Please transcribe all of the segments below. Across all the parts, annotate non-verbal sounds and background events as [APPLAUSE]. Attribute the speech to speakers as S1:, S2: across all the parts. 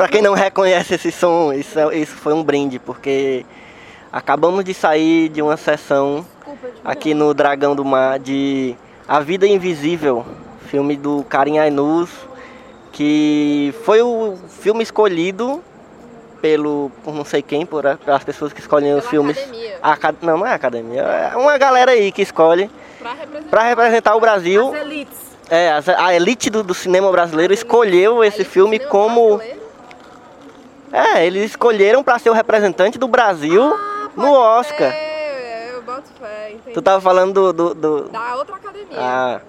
S1: pra quem não reconhece esse som, isso, é- isso foi um brinde, porque acabamos de sair de uma sessão aqui no Dragão do Mar de A Vida Invisível, filme do Karim Ainuz, que foi o filme escolhido pelo, por não sei quem, por a- pelas pessoas que escolhem os filmes.
S2: academia.
S1: A aca- não, não é a academia, é uma galera aí que escolhe
S2: Pra representar.
S1: para representar o Brasil.
S3: As elites.
S1: É, as- a elite do, do cinema brasileiro escolheu esse filme como.
S2: brasileiro.
S1: É, eles escolheram para ser o representante do Brasil
S2: Ah,
S1: no Oscar.
S2: É, eu boto fé, entendi.
S1: Tu tava falando do. do, do-
S2: Da outra academia.
S1: Ah,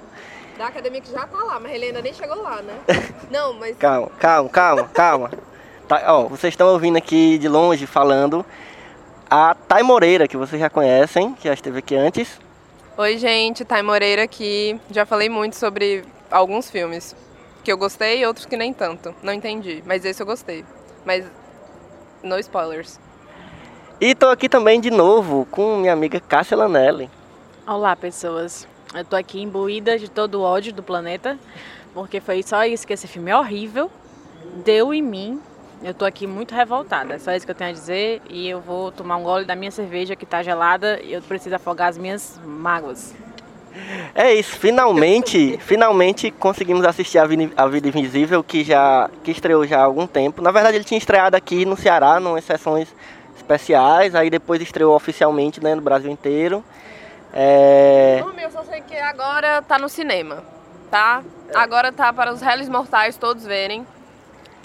S2: Da academia que já tá lá, mas ele ainda nem chegou lá, né? [LAUGHS] Não, mas.
S1: calma, calma, calma, calma. Tá, ó, vocês estão ouvindo aqui de longe falando a Thay Moreira, que vocês já conhecem, que já esteve aqui antes.
S2: Oi, gente, Thay Moreira aqui. Já falei muito sobre alguns filmes que eu gostei e outros que nem tanto. Não entendi, mas esse eu gostei. Mas. No spoilers.
S1: E tô aqui também de novo com minha amiga Cássia Lanelli.
S3: Olá, pessoas. Eu tô aqui imbuída de todo o ódio do planeta, porque foi só isso que esse filme é horrível. Deu em mim. Eu tô aqui muito revoltada. É só isso que eu tenho a dizer. E eu vou tomar um gole da minha cerveja que tá gelada e eu preciso afogar as minhas mágoas.
S1: É isso, finalmente, finalmente conseguimos assistir a Vida, a Vida Invisível, que já que estreou já há algum tempo. Na verdade, ele tinha estreado aqui no Ceará, em sessões especiais, aí depois estreou oficialmente né, no Brasil inteiro. É,
S2: eu só sei que agora tá no cinema, tá? Agora tá para os réis mortais todos verem.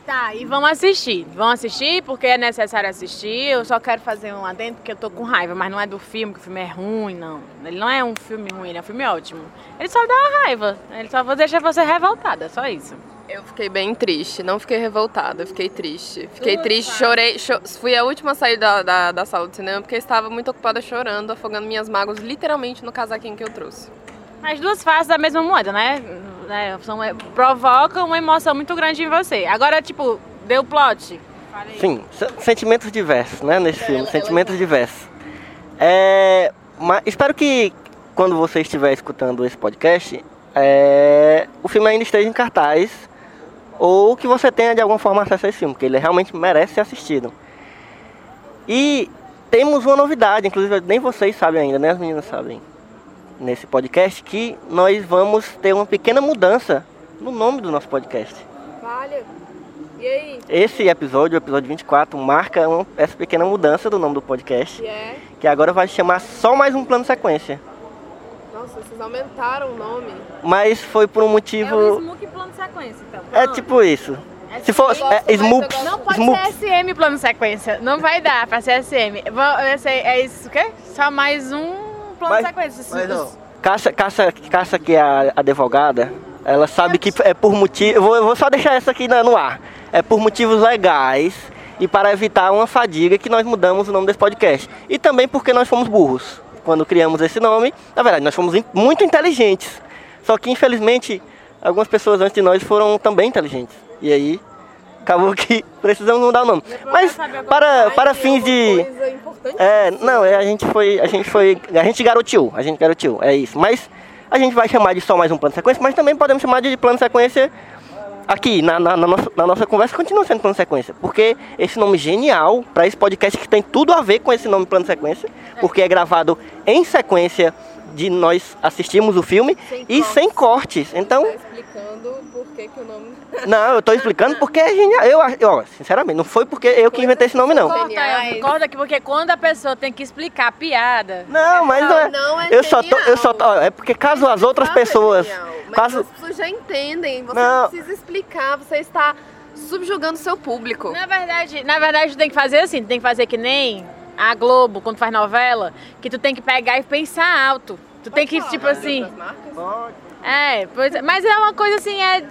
S3: Tá, e vamos assistir. Vamos assistir porque é necessário assistir. Eu só quero fazer um adendo porque eu tô com raiva, mas não é do filme, que o filme é ruim, não. Ele não é um filme ruim, ele é um filme ótimo. Ele só dá uma raiva. Ele só deixa você revoltada, só isso.
S2: Eu fiquei bem triste, não fiquei revoltada, eu fiquei triste. Fiquei
S3: Tudo
S2: triste,
S3: faz.
S2: chorei. cho- Fui a última a sair da, da, da sala do cinema porque estava muito ocupada chorando, afogando minhas mágoas literalmente no casaquinho que eu trouxe.
S3: As duas faces da mesma moeda, né? Né? São, provocam uma emoção muito grande em você. Agora, tipo, deu plot.
S1: sim, se- sentimentos diversos, né, nesse filme, sentimentos diversos. É, mas espero que quando você estiver escutando esse podcast, é, o filme ainda esteja em cartaz ou que você tenha de alguma forma acesso a esse filme, porque ele realmente merece ser assistido. E temos uma novidade, inclusive nem vocês sabem ainda, né? As meninas sabem nesse podcast que nós vamos ter uma pequena mudança no nome do nosso podcast.
S2: Valha. E aí?
S1: Esse episódio, o episódio 24, marca uma- essa pequena mudança do nome do podcast,
S2: Que é?
S1: que agora vai chamar só mais um plano sequência.
S2: Nossa, vocês aumentaram o nome.
S1: Mas foi por um motivo.
S3: É o plano sequência, então.
S1: É tipo isso. Se for
S2: gosto
S1: é,
S3: Não pode
S1: Smoops.
S3: ser SM plano sequência. Não vai dar pra ser SM. É isso o quê? Só mais um plano
S1: Mas-
S3: sequência.
S1: Mas não. Caça, caça, caça que é a advogada, ela sabe que é por motivo. Eu vou, eu vou só deixar essa aqui no ar. É por motivos legais e para evitar uma fadiga que nós mudamos o nome desse podcast. E também porque nós fomos burros. Quando criamos esse nome, na verdade, nós fomos in- muito inteligentes. Só que infelizmente algumas pessoas antes de nós foram também inteligentes. E aí acabou que [LAUGHS] precisamos mudar o nome. Mas para, para fins de. É, não, é, a gente foi, a gente foi, a gente garoteou, a gente garoteou, é isso. Mas a gente vai chamar de só mais um plano de sequência, mas também podemos chamar de plano de sequência aqui na, na- na nossa, na nossa conversa continua sendo plano sequência. Porque esse nome genial para esse podcast que tem tudo a ver com esse nome plano sequência, porque é gravado em sequência de nós assistirmos o filme
S2: Sem
S1: e
S2: cortes.
S1: sem cortes. Então,
S2: Tá explicando por que, que o nome. [LAUGHS]
S1: não, eu tô explicando porque é genial. Eu, ó, sinceramente, não foi porque eu que inventei esse nome não.
S3: Corta, aqui, porque quando a pessoa tem que explicar a piada.
S1: Não, mas não, é.
S2: Não, é
S1: eu só tô, eu só tô, ó, é porque caso as outras
S2: é
S1: pessoas,
S2: genial, Mas
S1: caso
S2: as pessoas já entendem. Você
S1: Não.
S2: não, precisa explicar. Você está subjugando seu público.
S3: Na verdade, na verdade, tem que fazer assim, tem que fazer que nem a Globo, quando faz novela, que tu tem que pegar e pensar alto. Tu tem que, tipo assim.
S2: Outras marcas?
S3: É, pois é, mas é uma coisa assim, é,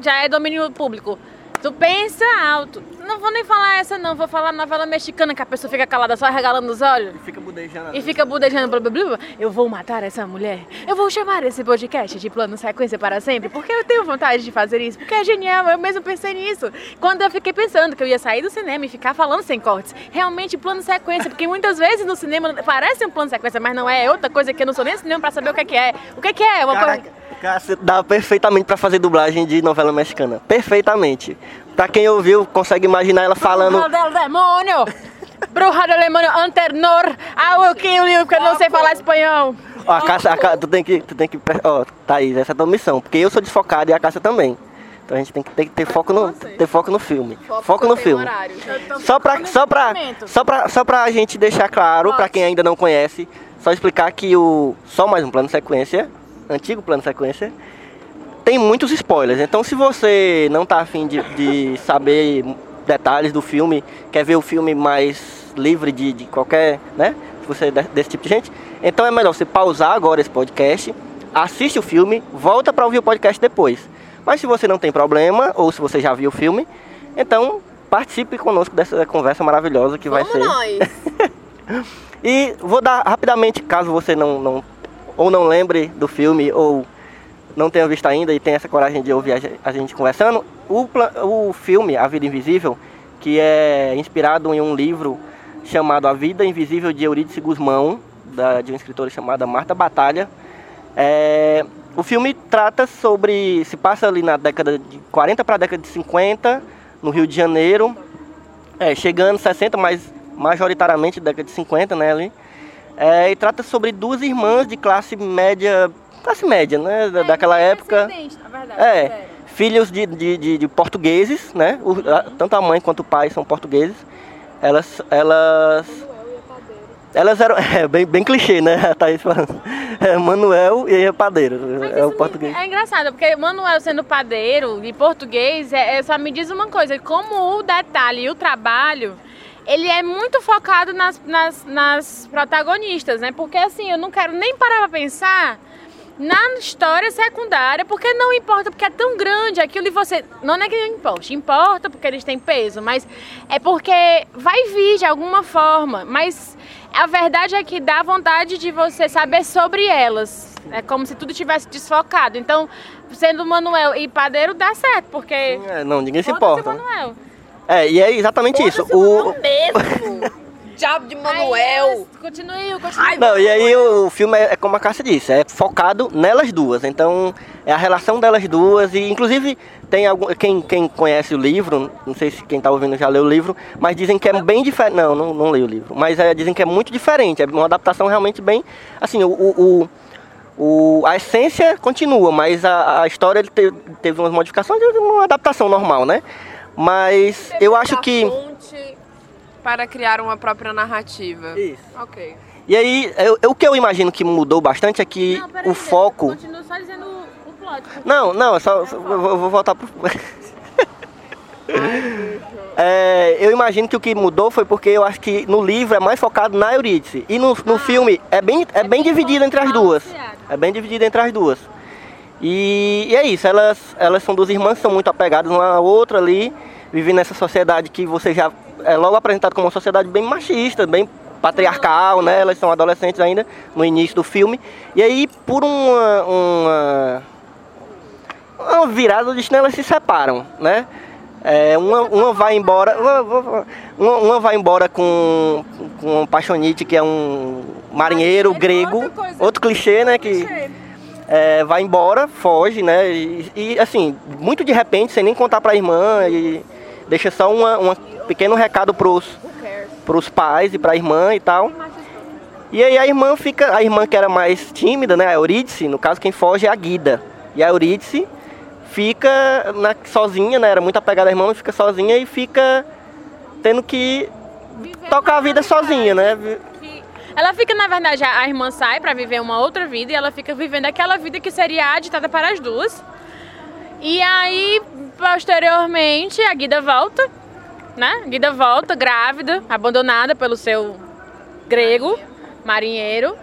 S3: já é domínio público. Tu pensa alto. Não vou nem falar essa não, vou falar novela mexicana que a pessoa fica calada só regalando os olhos.
S1: fica budejando.
S3: E fica budejando, blá, blá, blá. Eu vou matar essa mulher. Eu vou chamar esse podcast de plano sequência para sempre. Porque eu tenho vontade de fazer isso. Porque é genial. Eu mesmo pensei nisso. Quando eu fiquei pensando que eu ia sair do cinema e ficar falando sem cortes. Realmente, plano sequência. Porque muitas vezes no cinema parece um plano sequência, mas não é. É outra coisa que eu não sou nem cinema para saber o que é que é. O que é é? Uma coisa...
S1: Cássio, dá perfeitamente pra fazer dublagem de novela mexicana. Perfeitamente. Pra quem ouviu, consegue imaginar ela falando.
S3: Bruja del demônio! Bruja del demônio, anternor, I will kill you, porque eu não sei falar espanhol.
S1: Ó, a Cássia, a Cá- tu tem que. Tu tem que. Ó, Thaís, essa é a tua missão. Porque eu sou desfocado e a Cássia também. Então a gente tem que ter, ter foco no, ter foco no filme. Foco, no
S2: tem
S1: filme.
S2: horário.
S1: Só pra, só, pra, só, pra, só pra gente deixar claro, pra quem ainda não conhece, só explicar que o. Só mais um plano sequência, antigo plano sequência, tem muitos spoilers. Então se você não tá afim de, de saber detalhes do filme, quer ver o filme mais livre de, de qualquer, né? Se você é de- desse tipo de gente, então é melhor você pausar agora esse podcast, assiste o filme, volta pra ouvir o podcast depois. Mas se você não tem problema, ou se você já viu o filme, então participe conosco dessa conversa maravilhosa que vai
S2: Vamos
S1: ser.
S2: nós. [LAUGHS]
S1: E vou dar rapidamente, caso você não, não ou não lembre do filme ou não tenha visto ainda e tenha essa coragem de ouvir a gen- a gente conversando, o, o filme A Vida Invisível, que é inspirado em um livro chamado A Vida Invisível de Eurídice Guzmão, da, de uma escritora chamada Marta Batalha, é, o filme trata sobre. se passa ali na década de 40 para a década de 50, no Rio de Janeiro, é, chegando 60, mas majoritariamente década de 50, né, ali. É, e trata sobre duas irmãs de classe média, classe média, né, da- daquela época. É, filhos de, de, de- de portugueses, né, o- a- tanto a mãe quanto o pai são portugueses. Elas, elas, elas eram, [LAUGHS] é bem, bem clichê, né, a Thaís falando. É, Manuel e Padeiro,
S3: Mas
S1: é o português.
S3: É engraçado, porque Manuel sendo padeiro e português, é, é- só me diz uma coisa, como o detalhe e o trabalho, ele é muito focado nas, nas, nas protagonistas, né? Porque assim, eu não quero nem parar pra pensar na história secundária, porque não importa, porque é tão grande aquilo e você. Não é que não importa, importa porque eles têm peso, mas é porque vai vir de alguma forma. Mas a verdade é que dá vontade de você saber sobre elas. É como se tudo tivesse desfocado. Então, sendo Manuel e padeiro, dá certo, porque.
S1: É, não, ninguém se importa.
S3: Manuel.
S1: É, e é exatamente isso. O,
S2: mesmo. [LAUGHS] Diabo de Manuel.
S3: Continue, continue.
S1: Não, e aí o filme é, é como a Cássia disse, é focado nelas duas. Então, é a relação delas duas. E inclusive tem algum. Quem, quem conhece o livro, não sei se quem tá ouvindo já leu o livro, mas dizem que é bem diferente. Não, não, não leio o livro. Mas é, dizem que é muito diferente. É uma adaptação realmente bem. Assim, o. o, o- o- a essência continua, mas a, a história ele teve, teve umas modificações, é uma adaptação normal, né? Mas eu acho que.
S2: fonte para criar uma própria narrativa.
S1: Isso.
S2: Ok.
S1: E aí, eu- eu- o que eu imagino que mudou bastante é que
S3: Não,
S1: o foco.
S3: Continua só dizendo o plot.
S1: Não, não, é só, só- eu vou, eu vou voltar pro. [LAUGHS] É, eu imagino que o que mudou foi porque eu acho que no livro é mais focado na Eurídice. E no, no filme é bem, é bem dividido entre as duas. É bem dividido entre as duas. E, e é isso, elas, elas são duas irmãs, são muito apegadas uma à outra ali, vivem nessa sociedade que você já é logo apresentado como uma sociedade bem machista, bem patriarcal, né? Elas são adolescentes ainda no início do filme. E aí, por uma, uma, uma virada do destino, elas se separam, né? É, uma, uma vai embora, uma, uma vai embora com, com um paixonite que é um marinheiro grego, outro clichê, né? Que, é, vai embora, foge, né? E, e, assim, muito de repente, sem nem contar pra irmã, e deixa só uma, um pequeno recado pros, pros pais e pra irmã e tal. E aí a irmã fica, a irmã que era mais tímida, né? A Eurídice, no caso quem foge é a Guida. E a Eurídice fica na, sozinha, né? Era muito apegada à irmã, fica sozinha e fica tendo que tocar a vida sozinha, né?
S3: Ela fica, na verdade, a irmã sai pra viver uma outra vida e ela fica vivendo aquela vida que seria ditada para as duas. E aí, posteriormente, a Guida volta, né? Guida volta grávida, abandonada pelo seu grego, marinheiro,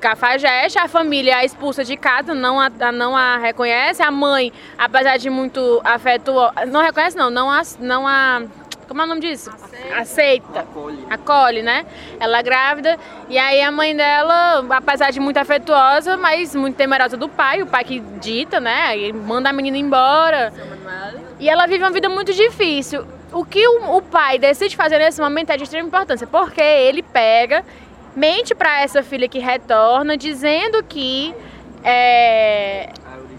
S3: cafajeste. A família a expulsa de casa, não a, a- não a reconhece. A mãe, apesar de muito afetuosa, não reconhece não, não a, não a, como é o nome disso? Aceita.
S1: Acolhe.
S3: Acolhe, né? Ela é grávida e aí a mãe dela, apesar de muito afetuosa, mas muito temerosa do pai, o pai que dita, né? E manda a menina embora. E ela vive uma vida muito difícil. O que o, o pai decide fazer nesse momento é de extrema importância, porque ele pega, mente pra essa filha que retorna, dizendo que é,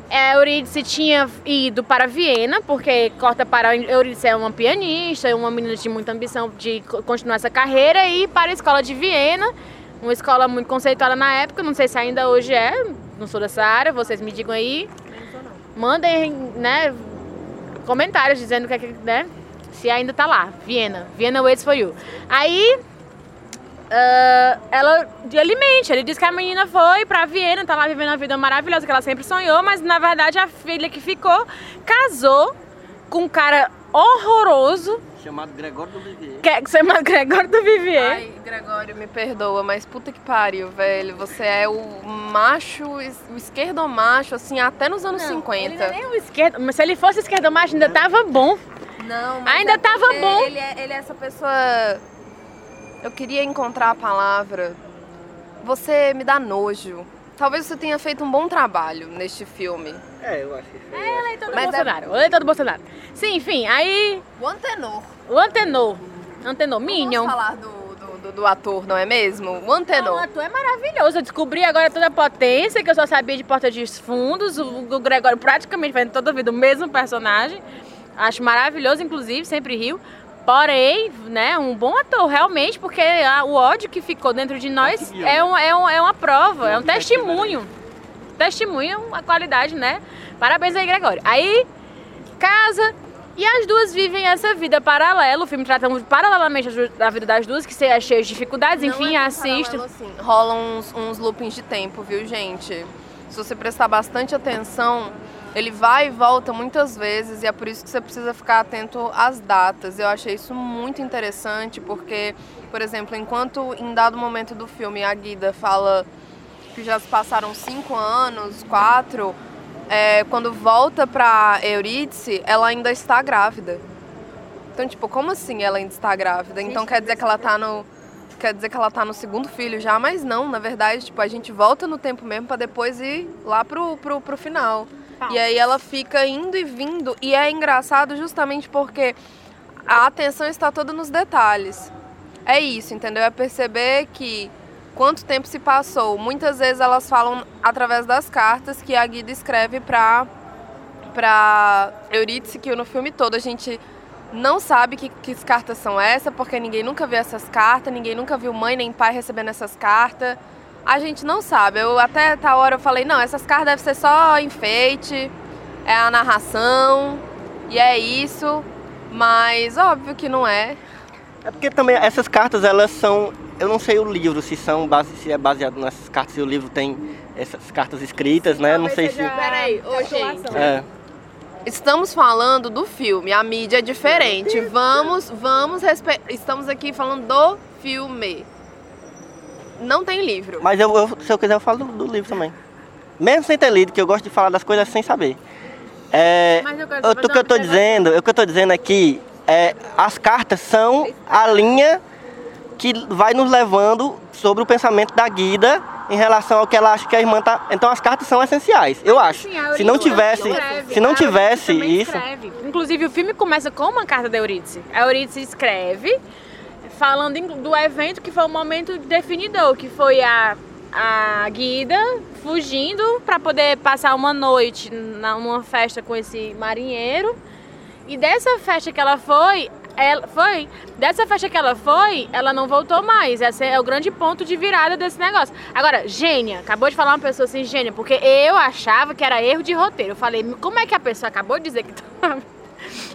S3: Eurídice tinha ido para Viena, porque corta para Eurídice é uma pianista, uma menina de muita ambição de co- continuar essa carreira, e para a escola de Viena, uma escola muito conceituada na época, não sei se ainda hoje é, não sou dessa área, vocês me digam aí. Mandem, né, comentários dizendo é que, né, se ainda tá lá, Viena, Viena waits for you. Aí ah, ela ele mente, ele diz que a menina foi pra Viena, tá lá vivendo uma vida maravilhosa que ela sempre sonhou, mas na verdade a filha que ficou casou com um cara horroroso,
S1: Chamado Gregório do Vivier.
S3: que é que se chama Gregório do Vivier.
S2: Ai, Gregório, me perdoa, mas puta que pariu, velho. Você é o macho, o esquerdo macho, assim, até nos anos
S3: Não,
S2: 50.
S3: Ele não é nem o esquerdo, mas se ele fosse esquerdo macho ainda tava bom.
S2: Não,
S3: Ainda
S2: é
S3: tava bom.
S2: Ele é, ele é essa pessoa. Eu queria encontrar a palavra. Você me dá nojo. Talvez você tenha feito um bom trabalho neste filme.
S1: É, eu acho que foi.
S3: É eleitor do
S2: Mas é-
S3: Bolsonaro, o eleitor do Bolsonaro. Sim, enfim, aí
S2: O antenor.
S3: o Antenor, Antenor, Minion.
S2: Vamos falar do, do, do- do ator, não é mesmo? O
S3: Não, o
S2: antenor.
S3: ator é maravilhoso. Eu descobri agora toda a potência, que eu só sabia de Porta dos Fundos. O, o Gregório praticamente fazendo toda a vida o mesmo personagem. Acho maravilhoso, inclusive, sempre rio. Porém, né, um bom ator, realmente, porque a- o ódio que ficou dentro de nós é, um, é, um, é uma prova, é um testemunho. Testemunho, a qualidade, né? Parabéns aí, Gregório. Aí, casa, e as duas vivem essa vida paralela. O filme trata paralelamente da vida das duas, que é cheio de dificuldades,
S2: Não
S3: enfim,
S2: é
S3: assista.
S2: Assim. Rolam uns, uns loopings de tempo, viu, gente? Se você prestar bastante atenção, ele vai e volta muitas vezes e é por isso que você precisa ficar atento às datas. Eu achei isso muito interessante porque, por exemplo, enquanto em dado momento do filme a Guida fala que já se passaram cinco anos, quatro, é, quando volta pra Eurídice, ela ainda está grávida. Então, tipo, como assim ela ainda está grávida? Então quer dizer que ela tá no. Quer dizer que ela tá no segundo filho já, mas não, na verdade, tipo, a gente volta no tempo mesmo pra depois ir lá pro, pro, pro final. E aí ela fica indo e vindo. E é engraçado justamente porque a atenção está toda nos detalhes. É isso, entendeu? É perceber que quanto tempo se passou. Muitas vezes elas falam através das cartas que a Guida escreve pra, pra Eurídice, que no filme todo a gente não sabe que, que cartas são essas, porque ninguém nunca viu essas cartas, ninguém nunca viu mãe nem pai recebendo essas cartas. A gente não sabe. Eu até tal hora eu falei, não, essas cartas devem ser só enfeite, é a narração, e é isso. Mas óbvio que não é.
S1: É porque também essas cartas, elas são. Eu não sei o livro, se são base, se é baseado nessas cartas, se o livro tem essas cartas escritas, né? Não sei se.
S2: Peraí, ô, gente.
S1: É.
S2: Estamos falando do filme, a mídia é diferente. Vamos, vamos respe... Estamos aqui falando do filme. Não tem livro.
S1: Mas eu, eu- se eu quiser, eu falo do, do livro também. Mesmo sem ter lido, que eu gosto de falar das coisas sem saber. É,
S3: Mas eu quero
S1: o que eu tô dizendo, o que eu tô dizendo aqui é as cartas são a linha que vai nos levando sobre o pensamento da Guida em relação ao que ela acha que a irmã tá. Então as cartas são essenciais, eu acho.
S3: Sim,
S1: Se não tivesse,
S3: escreve.
S1: se não tivesse isso,
S3: escreve. Inclusive, o filme começa com uma carta da Eurídice. A Eurídice escreve falando do evento que foi o momento definidor, que foi a, a Guida fugindo para poder passar uma noite numa festa com esse marinheiro. E dessa festa que ela foi, ela foi, dessa festa que ela foi, ela não voltou mais. Esse é o grande ponto de virada desse negócio. Agora, gênia, acabou de falar uma pessoa assim, gênia, porque eu achava que era erro de roteiro. Eu falei, como é que a pessoa acabou de dizer que tava [LAUGHS]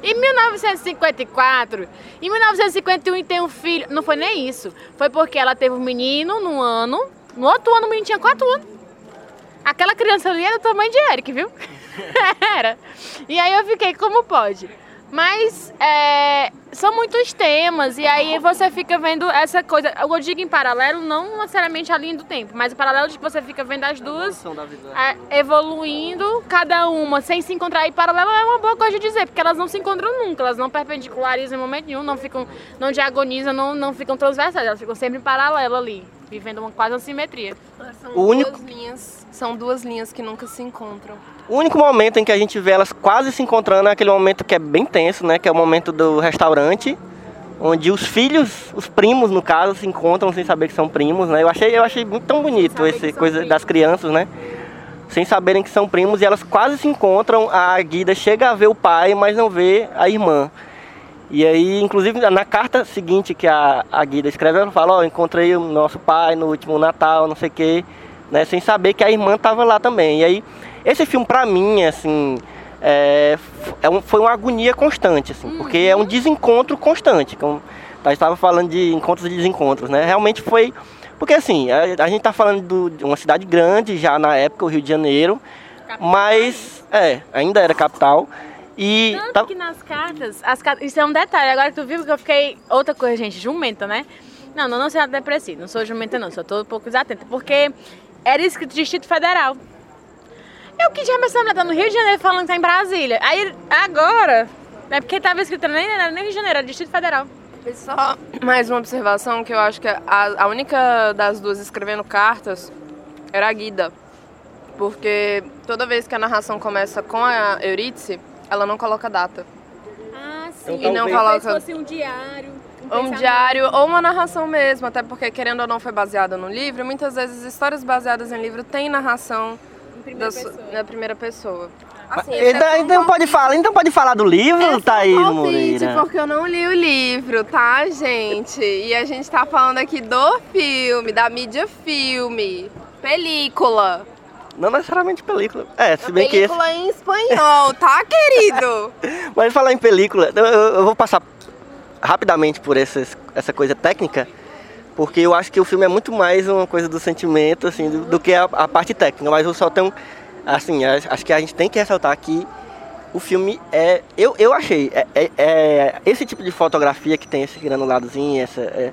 S3: em 1954, em 1951 tem um filho. Não foi nem isso. Foi porque ela teve um menino num ano. No outro ano o menino tinha 4 anos. Aquela criança ali era do tamanho de Eric, viu? [LAUGHS] era. E aí eu fiquei, como pode? Mas é, são muitos temas, e aí você fica vendo essa coisa. Eu digo em paralelo, não necessariamente a linha do tempo, mas o paralelo de que você fica vendo as duas é, evoluindo, cada uma sem se encontrar. E paralelo é uma boa coisa de dizer, porque elas não se encontram nunca, elas não perpendicularizam em momento nenhum, não ficam, não diagonizam, não, não ficam transversais, elas ficam sempre em paralelo ali, vivendo uma quase uma simetria.
S2: São
S1: O único-
S2: duas linhas, são duas linhas que nunca se encontram.
S1: O único momento em que a gente vê elas quase se encontrando é aquele momento que é bem tenso, né? Que é o momento do restaurante, onde os filhos, os primos no caso, se encontram sem saber que são primos, né? Eu achei, eu achei muito tão bonito esse coisa
S3: primos.
S1: das crianças, né? Sem saberem que são primos e elas quase se encontram. A Guida chega a ver o pai, mas não vê a irmã. E aí, inclusive, na carta seguinte que a, a Guida escreve, ela fala, ó, encontrei o nosso pai no último Natal, não sei o quê, né? Sem saber que a irmã estava lá também. E aí, esse filme pra mim, assim, é, é um- foi uma agonia constante, assim, porque é um desencontro constante. Como a estava falando de encontros e desencontros, né? Realmente foi... Porque, assim, a, a gente tá falando do- de uma cidade grande, já na época, o Rio de Janeiro, mas, é, ainda era capital. E
S3: Tanto
S1: tá-
S3: que nas cartas, as cartas, isso é um detalhe, agora que tu viu que eu fiquei, outra coisa, gente, jumenta, né? Não, não, não sou depressiva, não sou jumenta não, só tô um pouco desatenta, porque era escrito Distrito Federal. Eu que já essa mulher tá no Rio de Janeiro falando que tá em Brasília. Aí, agora, é porque tava escrito nem, nem Rio de Janeiro, era Distrito Federal.
S2: E só mais uma observação que eu acho que a, a única das duas escrevendo cartas era a Guida. Porque toda vez que a narração começa com a Eurídice, ela não coloca data.
S3: Ah,
S1: sim.
S2: E não
S1: talvez-
S2: coloca
S3: fosse um diário.
S2: Ou um diário ou uma narração mesmo, até porque querendo ou não foi baseada no livro, muitas vezes histórias baseadas em livro têm narração da su- na primeira pessoa. Assim, esse é
S1: Então,
S2: um
S1: então pode falar, então pode falar do livro,
S2: É
S1: Thaís
S2: um
S1: Moreira.
S2: porque eu não li o livro, tá, gente? E a gente tá falando aqui do filme, da mídia filme, película.
S1: Não necessariamente película. É, se
S2: A
S1: bem que esse...
S2: película em espanhol, tá, querido? [LAUGHS]
S1: Mas falar em película, eu- eu vou passar rapidamente por essas, essa coisa técnica, porque eu acho que o filme é muito mais uma coisa do sentimento, assim, do, do que a, a parte técnica. Mas eu só tenho, assim, acho acho que a gente tem que ressaltar que o filme é, eu, eu achei, é, é- é esse tipo de fotografia que tem esse granuladozinho, essa, é,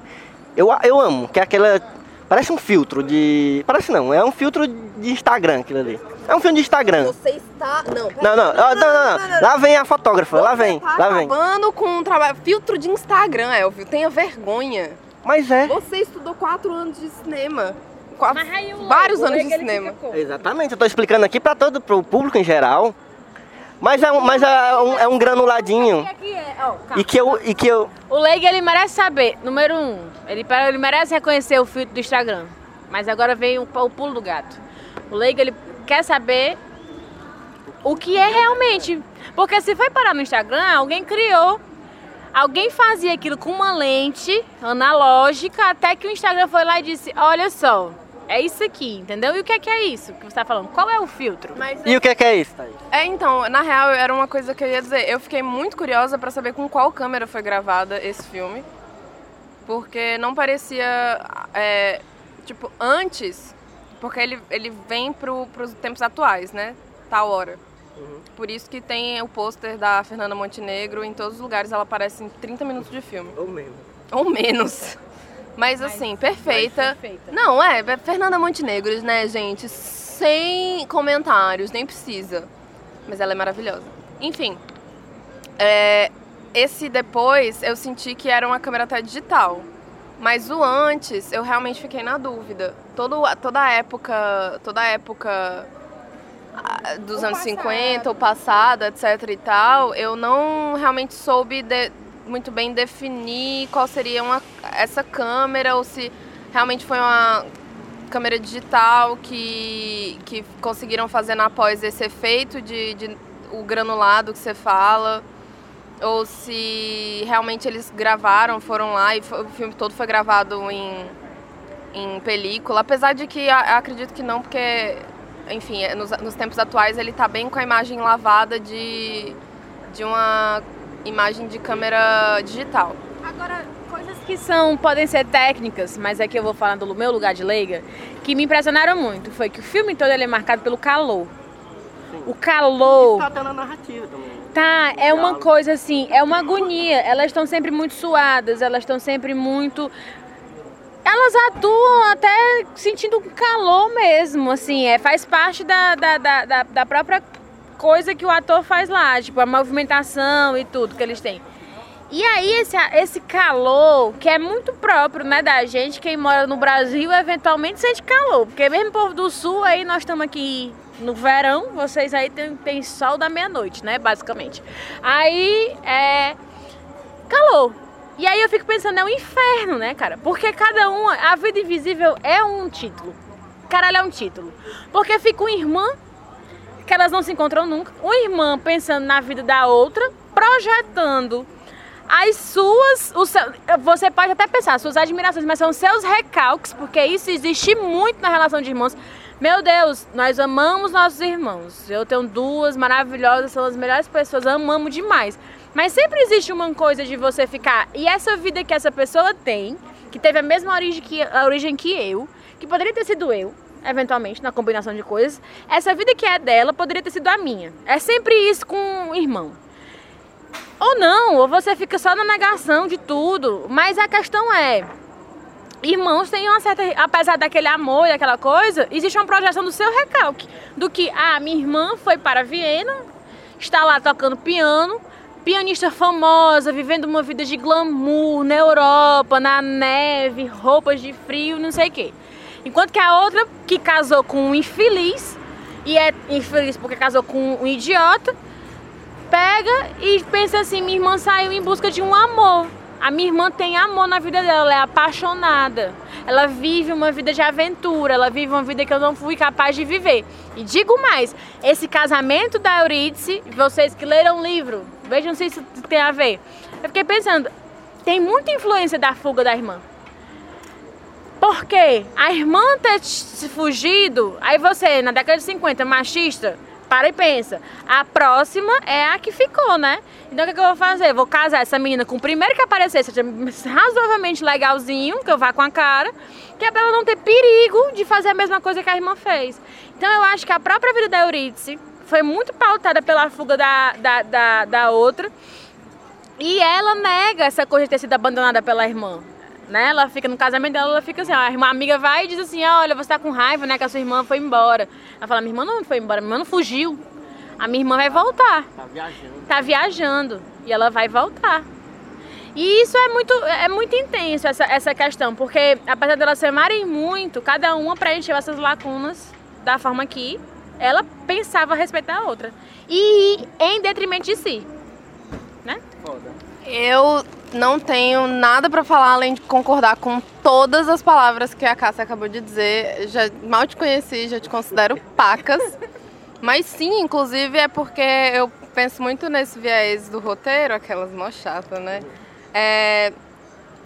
S1: eu, eu amo, que é aquela, parece um filtro de, parece não, é um filtro de Instagram aquilo ali. É um filme de Instagram.
S2: Você está. Não,
S1: Não, não, não, não, não. Lá vem a fotógrafa, lá vem,
S2: Tá
S1: lá vem.
S2: acabando com um trabalho. Filtro de Instagram, Elvio. Tenha vergonha.
S1: Mas é.
S2: Você estudou quatro anos de cinema. Quatro,
S3: Mas aí o
S2: vários anos de cinema.
S1: Exatamente, eu tô explicando aqui pra todo pro público em geral. Mas é um, mas é um, é um granuladinho.
S3: É.
S1: E que eu. E que eu.
S3: O Leig, ele merece saber, número um, ele, ele merece reconhecer o filtro do Instagram. Mas agora vem o, o pulo do gato. O Leig, ele quer saber o que é realmente. Porque se foi parar no Instagram, alguém criou. Alguém fazia aquilo com uma lente analógica, até que o Instagram foi lá e disse, olha só, é isso aqui, entendeu? E o que é que é isso que você tá falando? Qual é o filtro?
S2: Mas
S1: E o que é que é isso, Thaís?
S2: É, então, na real, era uma coisa que eu ia dizer. Eu fiquei muito curiosa pra saber com qual câmera foi gravada esse filme. Porque não parecia. é, tipo, antes. Porque ele, ele vem pro, pros tempos atuais, né? Tal hora. Por isso que tem o pôster da Fernanda Montenegro em todos os lugares. Ela aparece em 30 minutos de filme.
S1: Ou mesmo.
S2: Ou menos. Mas assim, perfeita.
S3: perfeita.
S2: Não, é, é Fernanda Montenegro, né, gente? Sem comentários, nem precisa. Mas ela é maravilhosa. Enfim, é, esse depois eu senti que era uma câmera até digital. Mas o antes, eu realmente fiquei na dúvida. Todo, toda a época, toda a época dos anos 50, o passado, etc e tal, eu não realmente soube de- muito bem definir qual seria uma, essa câmera ou se realmente foi uma câmera digital que, que conseguiram fazer na pós esse efeito de, de o granulado que você fala, ou se realmente eles gravaram, foram lá e foi- o filme todo foi gravado em, em película, apesar de que acredito que não, porque, enfim, é, nos, nos tempos atuais ele tá bem com a imagem lavada de, de uma imagem de câmera digital.
S3: Agora, coisas que são, podem ser técnicas, mas aqui eu vou falar do meu lugar de leiga, que me impressionaram muito, foi que o filme todo ele é marcado pelo calor. O calor.
S1: Tá tendo a narrativa também.
S3: Tá, é uma coisa assim, é uma agonia. Elas estão sempre muito suadas, elas estão sempre muito. Elas atuam até sentindo calor mesmo, assim, é, faz parte da, da, da, da, própria coisa que o ator faz lá, tipo, a movimentação e tudo que eles têm. E aí esse, esse calor, que é muito próprio, né, da gente, quem mora no Brasil eventualmente sente calor, porque mesmo povo do sul aí nós estamos aqui no verão, vocês aí tem, tem sol da meia-noite, né, basicamente. Aí é calor. E aí eu fico pensando, é um inferno, né, cara? Porque cada um, a vida invisível é um título. Caralho, é um título. Porque fica uma irmã que elas não se encontram nunca. Uma irmã pensando na vida da outra, projetando as suas. você pode até pensar, suas admirações, mas são seus recalques, porque isso existe muito na relação de irmãos. Meu Deus, nós amamos nossos irmãos. Eu tenho duas maravilhosas, são as melhores pessoas, amamos demais. Mas sempre existe uma coisa de você ficar. E essa vida que essa pessoa tem, que teve a mesma origem que, a origem que eu, que poderia ter sido eu, eventualmente, na combinação de coisas, essa vida que é dela poderia ter sido a minha. É sempre isso com um irmão. Ou não, ou você fica só na negação de tudo. Mas a questão é. Irmãos têm uma certa. Apesar daquele amor e aquela coisa, existe uma projeção do seu recalque. Do que, ah, minha irmã foi para Viena, está lá tocando piano, pianista famosa, vivendo uma vida de glamour na Europa, na neve, roupas de frio, não sei o quê. Enquanto que a outra, que casou com um infeliz, e é infeliz porque casou com um idiota, pega e pensa assim: minha irmã saiu em busca de um amor. A minha irmã tem amor na vida dela, ela é apaixonada. Ela vive uma vida de aventura, ela vive uma vida que eu não fui capaz de viver. E digo mais: esse casamento da Eurídice, vocês que leram o livro, vejam se isso tem a ver. Eu fiquei pensando: tem muita influência da fuga da irmã. Porque a irmã ter fugido, aí você, na década de 50, machista, para e pensa. A próxima é a que ficou, né? Então o que, que eu vou fazer? Vou casar essa menina com o primeiro que aparecer, seja razoavelmente legalzinho, que eu vá com a cara, que é pra ela não ter perigo de fazer a mesma coisa que a irmã fez. Então eu acho que a própria vida da Eurídice foi muito pautada pela fuga da, da, da, da outra. E ela nega essa coisa de ter sido abandonada pela irmã. Né? Ela fica no casamento dela, ela fica assim, ó, a irmã amiga vai e diz assim, olha, você tá com raiva, né, que a sua irmã foi embora. Ela fala, minha irmã não foi embora, minha irmã não fugiu. A minha irmã vai voltar.
S1: Tá viajando.
S3: Tá viajando e ela vai voltar. E isso é muito, é muito intenso, essa, essa questão, porque apesar delas se amarem muito, cada uma preencheu essas lacunas da forma que ela pensava a respeito da outra. E em detrimento de si. Né?
S1: Foda.
S2: Eu não tenho nada pra falar além de concordar com todas as palavras que a Cássia acabou de dizer. Já mal te conheci, já te considero pacas. Mas sim, inclusive é porque eu penso muito nesse viés do roteiro, aquelas mó chata, né? É,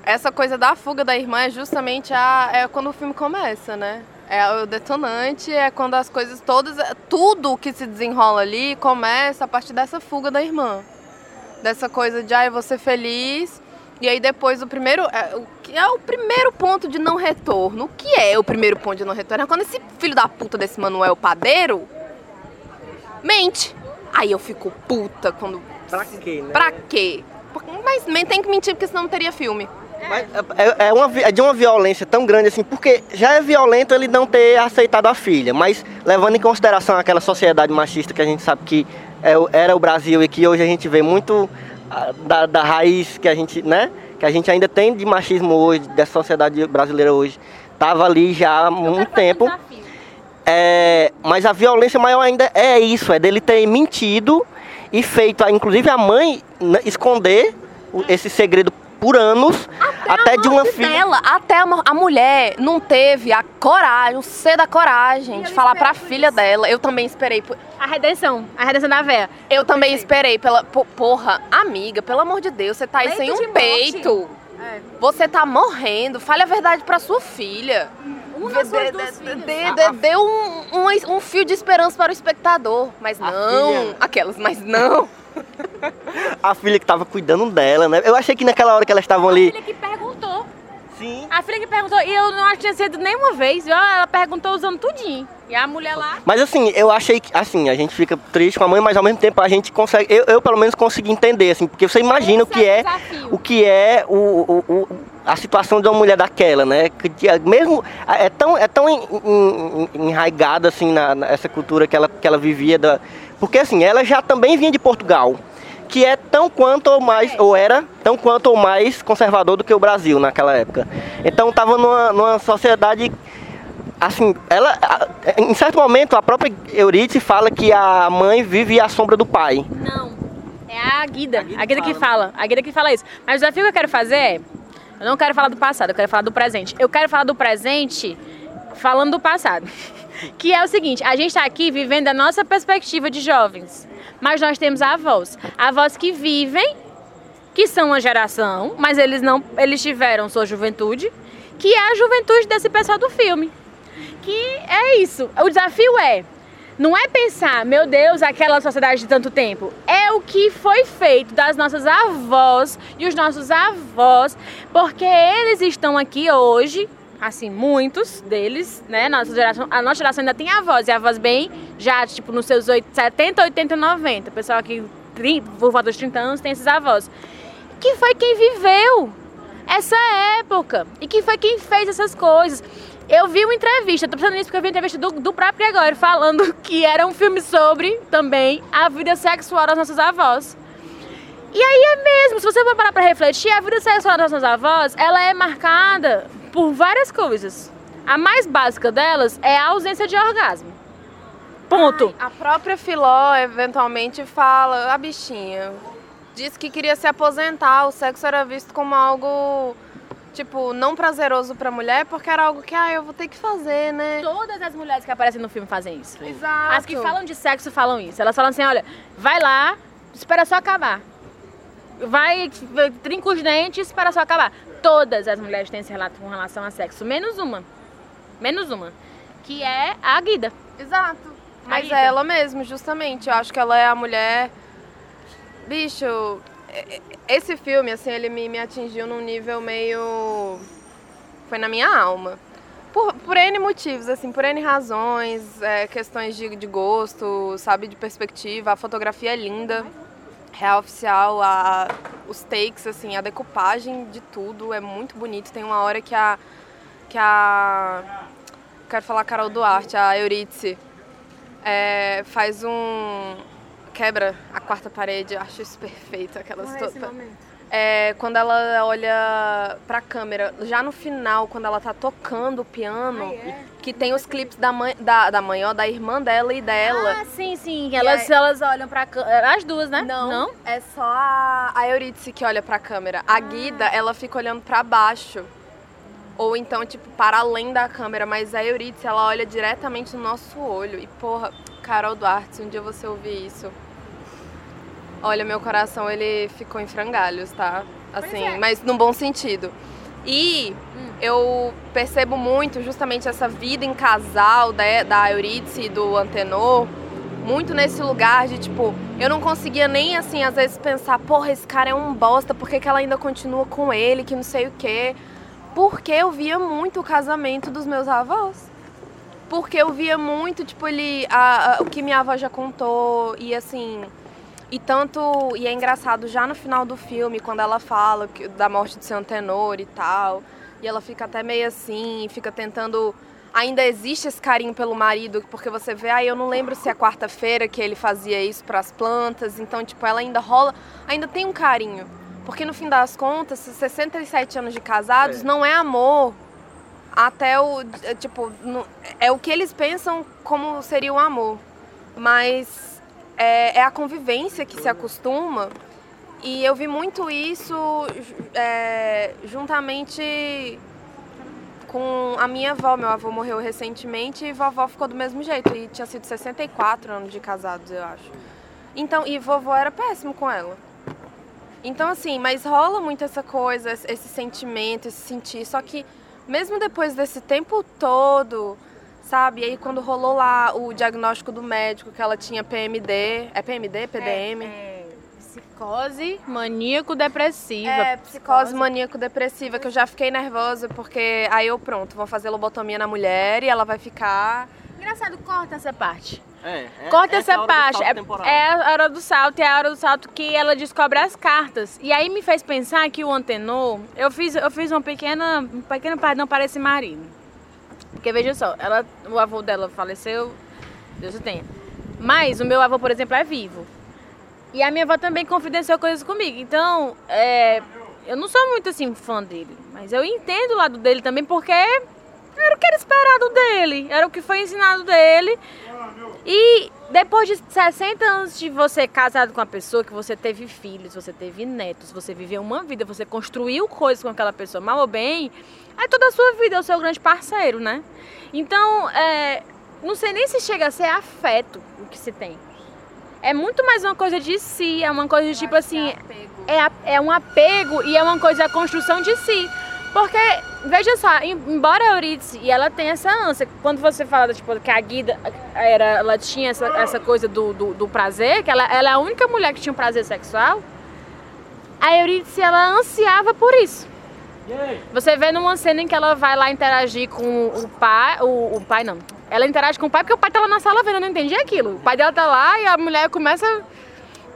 S2: essa coisa da fuga da irmã é justamente a, é quando o filme começa, né? É o detonante, é quando as coisas todas, tudo que se desenrola ali começa a partir dessa fuga da irmã dessa coisa de ah, eu vou ser feliz. E aí depois o primeiro. É, o que é o primeiro ponto de não retorno. O que é o primeiro ponto de não retorno? É quando esse filho da puta desse Manuel Padeiro mente. Aí eu fico puta quando.
S1: Pra quê, né?
S2: Pra quê? Mas tem que mentir, porque senão não teria filme.
S1: Mas é, é uma, vi- é de uma violência tão grande assim, porque já é violento ele não ter aceitado a filha, mas levando em consideração aquela sociedade machista que a gente sabe que é era o Brasil e que hoje a gente vê muito ah, da, da raiz que a gente, né? Que a gente ainda tem de machismo hoje, dessa sociedade brasileira hoje, tava ali já há muito tempo. É, mas a violência maior ainda é isso, é dele ter mentido e feito, inclusive a mãe, né, esconder esse segredo por anos até de uma filha.
S2: dela, até a, a mulher não teve a coragem, o C da coragem de falar pra filha dela. Eu também esperei. por-
S3: A redenção, a redenção da véia.
S2: Eu também esperei pela. po- Porra, amiga, pelo amor de Deus, você tá aí
S3: Leito
S2: sem um peito. Você tá morrendo. Fale a verdade pra sua filha.
S3: Uma das suas
S2: Dê-
S3: duas
S2: dê-
S3: filhas.
S2: dê- dê- Dê um, um, um fio de esperança para o espectador. Mas não. Aquelas, mas não. [LAUGHS]
S1: A filha que tava cuidando dela, né? Eu achei que naquela hora que elas estavam
S3: A
S1: ali.
S3: filha que perguntou.
S1: Sim.
S3: A filha que perguntou, e eu não acho que tinha sido nenhuma vez, viu? Ela perguntou usando tudinho. E a mulher lá.
S1: Mas assim, eu achei que, assim, a gente fica triste com a mãe, mas ao mesmo tempo a gente consegue, eu, eu pelo menos consegui entender, assim, porque você imagina o
S3: Esse
S1: que
S3: é
S1: é,
S3: o desafio.
S1: o que é o, o- o- a situação de uma mulher daquela, né? Que de- mesmo é tão, é tão en- en- enraigada assim na, nessa cultura que ela, que ela vivia, da, porque assim, ela já também vinha de Portugal. Que é tão quanto ou mais, ou era tão quanto ou mais conservador do que o Brasil naquela época. Então tava numa, numa sociedade assim, ela, em certo momento, a própria Euridice fala que a mãe vive à sombra do pai.
S3: Não. É a Guida.
S1: A Guida
S3: A Guida que
S1: fala.
S3: fala. A Guida que fala isso. Mas o desafio que eu quero fazer é. Eu não quero falar do passado, eu quero falar do presente. Eu quero falar do presente falando do passado. Que é o seguinte, a gente está aqui vivendo a nossa perspectiva de jovens. Mas nós temos avós. Avós que vivem, que são uma geração, mas eles não. Eles tiveram sua juventude, que é a juventude desse pessoal do filme. Que é isso. O desafio é não é pensar, meu Deus, aquela sociedade de tanto tempo. É o que foi feito das nossas avós e os nossos avós, porque eles estão aqui hoje, assim, muitos deles, né? Nossa geração, a nossa geração ainda tem avós, e avós bem já, tipo, nos seus oit- 70, 80, 90. O pessoal aqui, tri- por volta dos 30 anos, tem esses avós. Que foi quem viveu essa época e que foi quem fez essas coisas. Eu vi uma entrevista, tô pensando nisso porque eu vi uma entrevista do, do próprio Gregório falando [LAUGHS] que era um filme sobre também a vida sexual das nossas avós. E aí é mesmo, se você for parar pra refletir, a vida sexual das nossas avós, ela é marcada por várias coisas. A mais básica delas é a ausência de orgasmo. Ponto.
S2: A própria Filó eventualmente fala, a bichinha, disse que queria se aposentar, o sexo era visto como algo, tipo, não prazeroso pra mulher, porque era algo que, ah, eu vou ter que fazer, né?
S3: Todas as mulheres que aparecem no filme fazem isso.
S2: Exato.
S3: As que falam de sexo falam isso. Elas falam assim, olha, vai lá, espera só acabar. Vai, trinca os dentes, espera só acabar. Todas as mulheres têm esse relato com relação a sexo, menos uma. Menos uma. Que é a Guida.
S2: Exato. Mas
S3: Guida.
S2: é ela mesmo, justamente. Eu acho que ela é a mulher. Bicho, esse filme, assim, ele me, me atingiu num nível meio. Foi na minha alma. Por, por N motivos, assim, por N razões, é, questões de, de gosto, sabe, de perspectiva. A fotografia é linda, real oficial, a, os takes, assim, a decupagem de tudo é muito bonito. Tem uma hora que a. que a. Quero falar Carol Duarte, a Euridice, é, faz um. quebra a quarta parede, acho isso perfeito. Aquelas to- é, quando ela olha pra câmera, já no final, quando ela tá tocando o piano, que tem os clipes da mãe, da, da mãe, ó, da irmã dela e dela.
S3: Ah, sim, sim. Elas,
S2: aí-
S3: elas olham pra câmera. As duas, né?
S2: Não, é só a, a Euridice que olha pra câmera. A Guida, ela fica olhando pra baixo. Ou então, tipo, para além da câmera. Mas a Euridice, ela olha diretamente no nosso olho. E, porra, Carol Duarte, se um dia você ouvir isso... Olha, meu coração, ele ficou em frangalhos, tá? Assim,
S3: é.
S2: mas num bom sentido. E eu percebo muito justamente essa vida em casal da, da Euridice e do Antenor, muito nesse lugar de tipo, eu não conseguia nem assim, às vezes pensar, porra, esse cara é um bosta, por que, que ela ainda continua com ele, que não sei o quê. Porque eu via muito o casamento dos meus avós. Porque eu via muito, tipo, ele. a- a- o que minha avó já contou, e assim. E tanto. E é engraçado, já no final do filme, quando ela fala que- da morte de seu antenor e tal. E ela fica até meio assim, fica tentando. Ainda existe esse carinho pelo marido, porque você vê, ah, eu não lembro se é quarta-feira que ele fazia isso para as plantas, então, tipo, ela ainda rola, ainda tem um carinho. Porque no fim das contas, 67 anos de casados
S1: É.
S2: não é amor até o. Tipo, é o que eles pensam como seria o amor. Mas é, é a convivência que se acostuma E eu vi muito isso é, juntamente com a minha avó. Meu avô morreu recentemente e vovó ficou do mesmo jeito. E tinha sido 64 anos de casados, eu acho. Então, e vovô era péssimo com ela. Então, assim, mas rola muito essa coisa, esse sentimento, esse sentir. Só que, mesmo depois desse tempo todo, sabe? E aí, quando rolou lá o diagnóstico do médico que ela tinha PMD. É PMD? PDM?
S3: É, é, psicose maníaco-depressiva.
S2: É, psicose maníaco-depressiva, que eu já fiquei nervosa, porque aí eu, pronto, vou fazer lobotomia na mulher e ela vai ficar.
S3: Engraçado, corta essa parte.
S1: É, é-
S3: Corta
S1: essa é
S3: essa parte. É, é a hora do salto, é a hora do salto que ela descobre as cartas. E aí me fez pensar que o antenor, eu fiz, eu fiz uma pequena, um pequeno perdão para esse marido. Porque veja só, ela, o avô dela faleceu, Deus o tenha. Mas o meu avô, por exemplo, é vivo. E a minha avó também confidenciou coisas comigo. Então, é, eu não sou muito assim fã dele. Mas eu entendo o lado dele também, porque era o que era esperado dele. Era o que foi ensinado dele. E depois de 60 anos de você casado com a pessoa, que você teve filhos, você teve netos, você viveu uma vida, você construiu coisas com aquela pessoa, mal ou bem, aí toda a sua vida é o seu grande parceiro, né? Então, é, não sei nem se chega a ser afeto o que se tem. É muito mais uma coisa de si, é uma coisa de tipo assim, é, a- é um apego e é uma coisa da construção de si. Porque, veja só, em- embora a Eurídice, e ela tem essa ânsia, quando você fala tipo, que a Guida era, ela tinha essa, essa coisa do, do, do prazer, que ela, ela é a única mulher que tinha um prazer sexual, a Eurídice, ela ansiava por isso. Você vê numa cena em que ela vai lá interagir com o pai, o, o pai não, ela interage com o pai porque o pai tá lá na sala vendo, eu não entendi aquilo. O pai dela tá lá e a mulher começa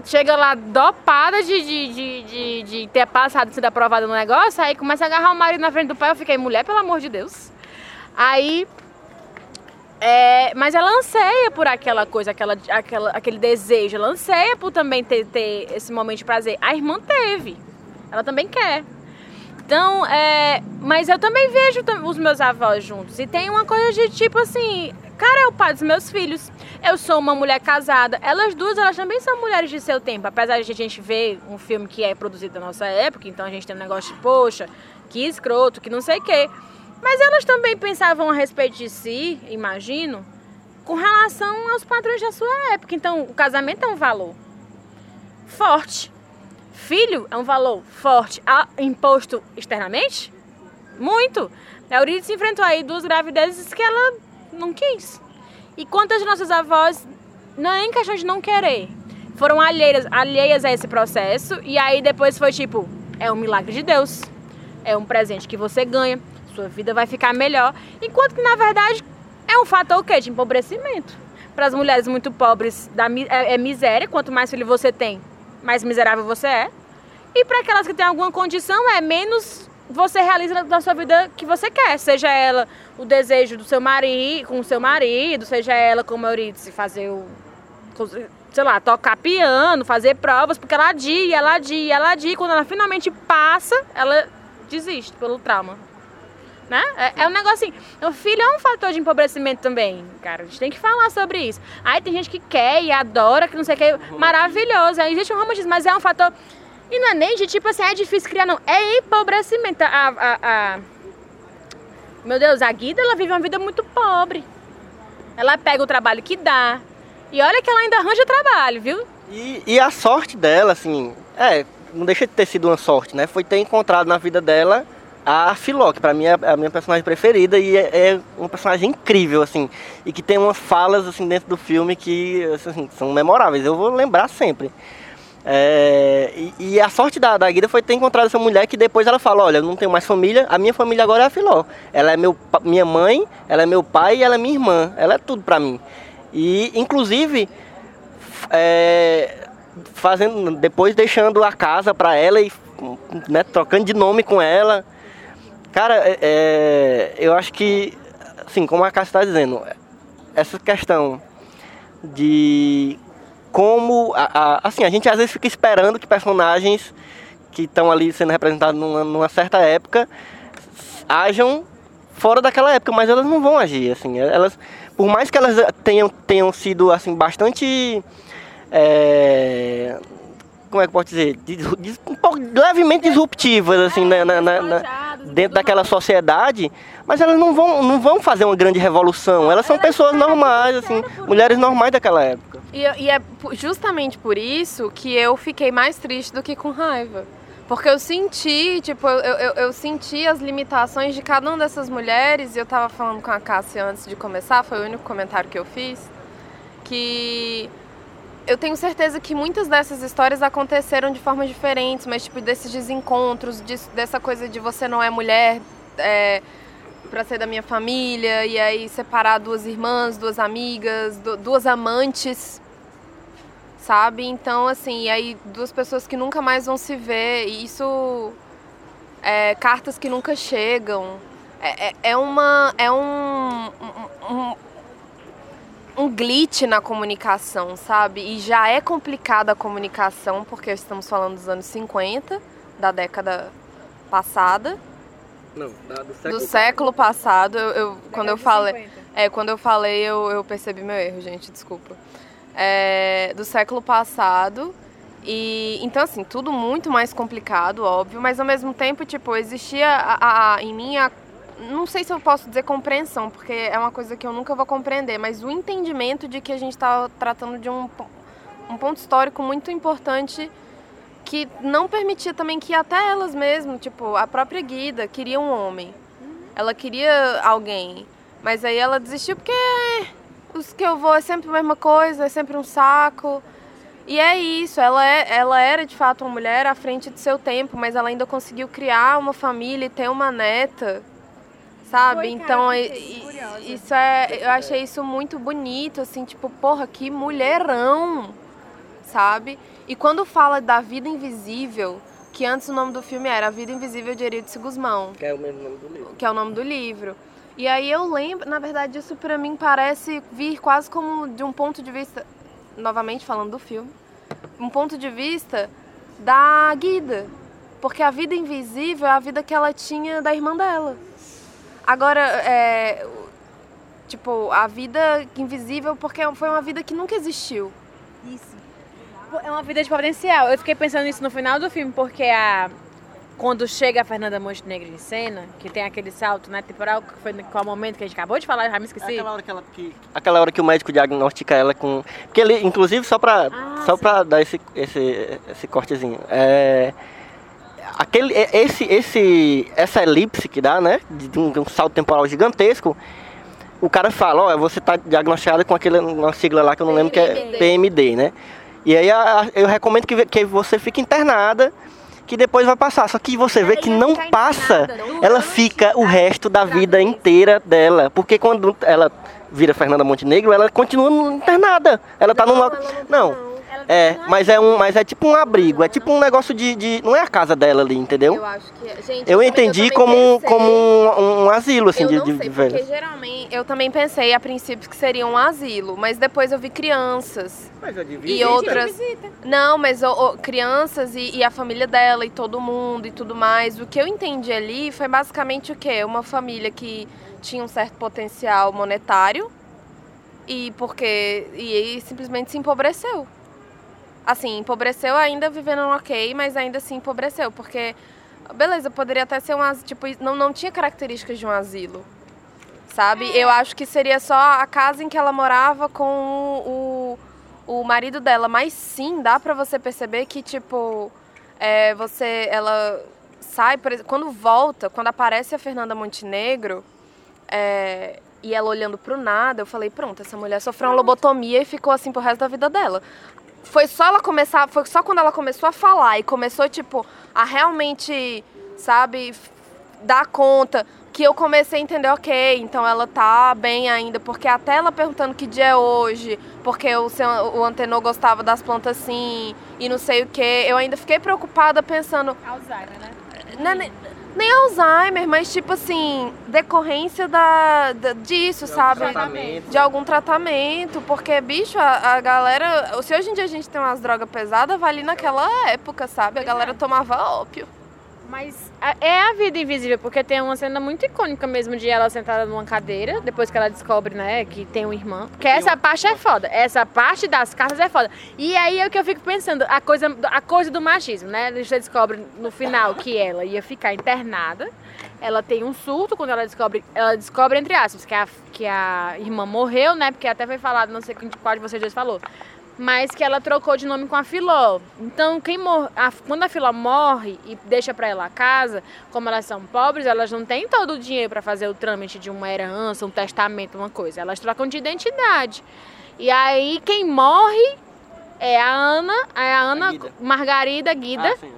S3: chega lá dopada de, de, de, de, de ter passado, sido aprovada no negócio, aí começa a agarrar o marido na frente do pai. Eu fiquei, mulher, pelo amor de Deus. Aí. é, mas ela anseia por aquela coisa, aquela, aquela, aquele desejo, ela anseia por também ter, ter esse momento de prazer. A irmã teve, ela também quer. Então, é, mas eu também vejo os meus avós juntos. E tem uma coisa de tipo assim, cara é o pai dos meus filhos. Eu sou uma mulher casada. Elas duas, elas também são mulheres de seu tempo. Apesar de a gente ver um filme que é produzido da nossa época, então a gente tem um negócio de, poxa, que escroto, que não sei o quê. Mas elas também pensavam a respeito de si, imagino, com relação aos padrões da sua época. Então, o casamento é um valor forte. Filho é um valor forte imposto externamente? Muito. A Euridice enfrentou aí duas gravidezes que ela não quis. E quantas nossas avós, não é em questão de não querer, foram alheias, alheias a esse processo e aí depois foi tipo, é um milagre de Deus, é um presente que você ganha, sua vida vai ficar melhor. Enquanto que na verdade é um fator o quê? De empobrecimento. Para as mulheres muito pobres da, é, é miséria, quanto mais filho você tem, mais miserável você é. E para aquelas que têm alguma condição, é menos você realiza na sua vida que você quer. Seja ela o desejo do seu marido, com o seu marido, seja ela, como a Euridice, fazer o. sei lá, tocar piano, fazer provas, porque ela adia, ela adia, ela adia. e Quando ela finalmente passa, ela desiste pelo trauma. Né? É, é um negócio assim. O filho é um fator de empobrecimento também, cara. A gente tem que falar sobre isso. Aí tem gente que quer e adora, que não sei o que. Maravilhoso. Aí existe um romantismo, mas é um fator. E não é nem de tipo assim, é difícil criar, não. É empobrecimento. A, a, a- Meu Deus, a Guida, ela vive uma vida muito pobre. Ela pega o trabalho que dá. E olha que ela ainda arranja trabalho, viu?
S1: E, e a sorte dela, assim, é, não deixa de ter sido uma sorte, né? Foi ter encontrado na vida dela a Filó, que pra mim é a minha personagem preferida e é, é uma personagem incrível, assim, e que tem umas falas, assim, dentro do filme que, assim, são memoráveis, eu vou lembrar sempre. É, e, e a sorte da, da Guida foi ter encontrado essa mulher que depois ela fala, olha, eu não tenho mais família, a minha família agora é a Filó. Ela é meu, minha mãe, ela é meu pai e ela é minha irmã. Ela é tudo pra mim. E, inclusive, é, fazendo, depois deixando a casa pra ela e né, trocando de nome com ela. Cara, é, é, eu acho que, assim, como a Cássia está dizendo, essa questão de como, a, a- assim, a gente às vezes fica esperando que personagens que estão ali sendo representados numa, numa certa época s- ajam fora daquela época, mas elas não vão agir, assim, elas, por mais que elas tenham, tenham sido, assim, bastante é, como é que eu posso dizer? Dis- dis- um pouco levemente disruptivas, assim, na- na- na- na- dentro daquela sociedade, mas elas não vão, não vão fazer uma grande revolução. Elas são pessoas normais, assim, mulheres normais daquela época.
S2: E, e é justamente por isso que eu fiquei mais triste do que com raiva. Porque eu senti, tipo, eu, eu, eu senti as limitações de cada uma dessas mulheres, e eu tava falando com a Cássia antes de começar, foi o único comentário que eu fiz, que eu tenho certeza que muitas dessas histórias aconteceram de formas diferentes, mas tipo, desses desencontros, dessa coisa de você não é mulher é, para ser da minha família, e aí separar duas irmãs, duas amigas, du- duas amantes, sabe? Então, assim, e aí duas pessoas que nunca mais vão se ver, e isso. É, cartas que nunca chegam. É, é, é uma. É um, um, um um glitch na comunicação, sabe? E já é complicada a comunicação, porque estamos falando dos anos 50, da década passada,
S1: Não,
S2: do século passado. Eu, eu- quando eu falei, é, quando eu falei, eu, eu percebi meu erro, gente, desculpa. É, do século passado. E então assim, tudo muito mais complicado, óbvio, mas ao mesmo tempo, tipo, existia a, a- em mim a não sei se eu posso dizer compreensão, porque é uma coisa que eu nunca vou compreender, mas o entendimento de que a gente está tratando de um, um ponto histórico muito importante que não permitia também que até elas mesmas, tipo, a própria Guida queria um homem. Ela queria alguém, mas aí ela desistiu porque "É, os que eu vou é sempre a mesma coisa, é sempre um saco. E é isso, ela, é, ela era de fato uma mulher à frente de seu tempo, mas ela ainda conseguiu criar uma família e ter uma neta, sabe?
S3: Foi, cara,
S2: então,
S3: curiosa.
S2: isso é, eu achei isso muito bonito, assim, tipo, porra, que mulherão, sabe? E quando fala da vida invisível, que antes o nome do filme era A Vida Invisível de Eurídice Guzmão,
S1: Que é o mesmo nome do livro.
S2: que é o nome do livro. E aí eu lembro, na verdade, isso pra mim parece vir quase como de um ponto de vista, novamente falando do filme, um ponto de vista da Guida. Porque a vida invisível é a vida que ela tinha da irmã dela. Agora, é, tipo, a vida invisível porque foi uma vida que nunca existiu.
S3: Isso. É uma vida de potencial. Eu fiquei pensando nisso no final do filme, porque a. Quando chega a Fernanda Montenegro em cena, que tem aquele salto né, temporal, que foi qual momento que a gente acabou de falar, eu já me esqueci.
S1: Aquela hora que, ela, que, aquela hora que o médico diagnostica ela com. Porque ele, inclusive, só pra,
S3: Ah,
S1: só
S3: sim.
S1: pra dar esse, esse, esse cortezinho. É, aquele, é- esse, esse, essa elipse que dá, né? De um, de um salto temporal gigantesco. O cara fala, ó, você tá diagnosticada com aquele, uma sigla lá que eu não lembro que é
S2: PMD.
S1: PMD, né? E aí a- a- eu recomendo que, que você fique internada, que depois vai passar. Só que você vê que não passa, ela fica o resto da vida inteira dela. Porque quando ela vira Fernanda Montenegro, ela continua internada. Ela tá num
S2: Não, não tá,
S1: Não. É, mas é um, mas é tipo um abrigo, é tipo um negócio de, de não é a casa dela ali, entendeu?
S2: Eu acho que é. Gente,
S1: Eu entendi
S2: também
S1: como, um-
S2: pensei-
S1: como um, um asilo assim
S2: eu
S1: de,
S2: não
S1: de
S2: sei,
S1: velhos.
S2: porque geralmente eu também pensei a princípio que seria um asilo, mas depois eu vi crianças e outras. Não, mas o- o- crianças e, e a família dela e todo mundo e tudo mais. O que eu entendi ali foi basicamente o quê? Uma família que tinha um certo potencial monetário e porque e simplesmente se empobreceu. Assim, empobreceu ainda vivendo no ok, mas ainda assim empobreceu, porque beleza, poderia até ser um as- tipo, não não tinha características de um asilo. Sabe? Eu acho que seria só a casa em que ela morava com o, o, o marido dela, mas sim, dá pra você perceber que tipo é, você ela sai, por exemplo, quando volta, quando aparece a Fernanda Montenegro, é, e ela olhando pro nada, eu falei, pronto, essa mulher sofreu uma lobotomia e ficou assim pro resto da vida dela. Foi só ela começar, foi só quando ela começou a falar e começou, tipo, a realmente, sabe, dar conta que eu comecei a entender, ok, então ela tá bem ainda, porque até ela perguntando que dia é hoje, porque o, seu, o Antenor gostava das plantas assim, e não sei o que, eu ainda fiquei preocupada pensando,
S3: Alzheimer, né?
S2: não nem, Alzheimer, mas tipo assim, decorrência da, da- disso, sabe?
S1: tratamento.
S2: De algum tratamento, porque, bicho, a, a galera. Se hoje em dia a gente tem umas drogas pesadas, vai ali naquela época, sabe? A galera tomava ópio.
S3: Mas é a vida invisível, porque tem uma cena muito icônica mesmo de ela sentada numa cadeira, depois que ela descobre, né, que tem uma irmã. Porque essa parte é foda. Essa parte das cartas é foda. E aí é o que eu fico pensando, a coisa, a coisa do machismo, né? Você descobre no final que ela ia ficar internada. Ela tem um surto quando ela descobre, ela descobre entre aspas, que a, que a irmã morreu, né? Porque até foi falado, não sei qual de vocês dois falou. Mas que ela trocou de nome com a Filó. Então, quem mor a- quando a Filó morre e deixa pra ela a casa, como elas são pobres, elas não têm todo o dinheiro pra fazer o trâmite de uma herança, um testamento, uma coisa. Elas trocam de identidade. E aí, quem morre é a Ana, é a Ana
S1: Guida.
S3: Margarida Guida.
S1: Ah, sim.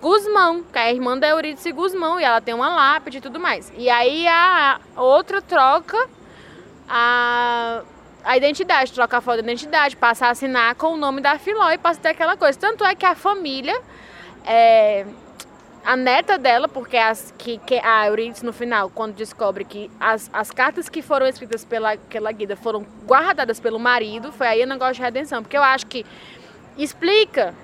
S3: Guzmão, que é a irmã da Eurídice Guzmão, e ela tem uma lápide e tudo mais. E aí a outra troca a, a identidade, troca a foto da identidade, passa a assinar com o nome da Filó e passa a ter aquela coisa. Tanto é que a família, é, a neta dela, porque as, que, que a Eurídice no final, quando descobre que as, as cartas que foram escritas pela, pela Guida foram guardadas pelo marido, foi aí o negócio de redenção. Porque eu acho que explica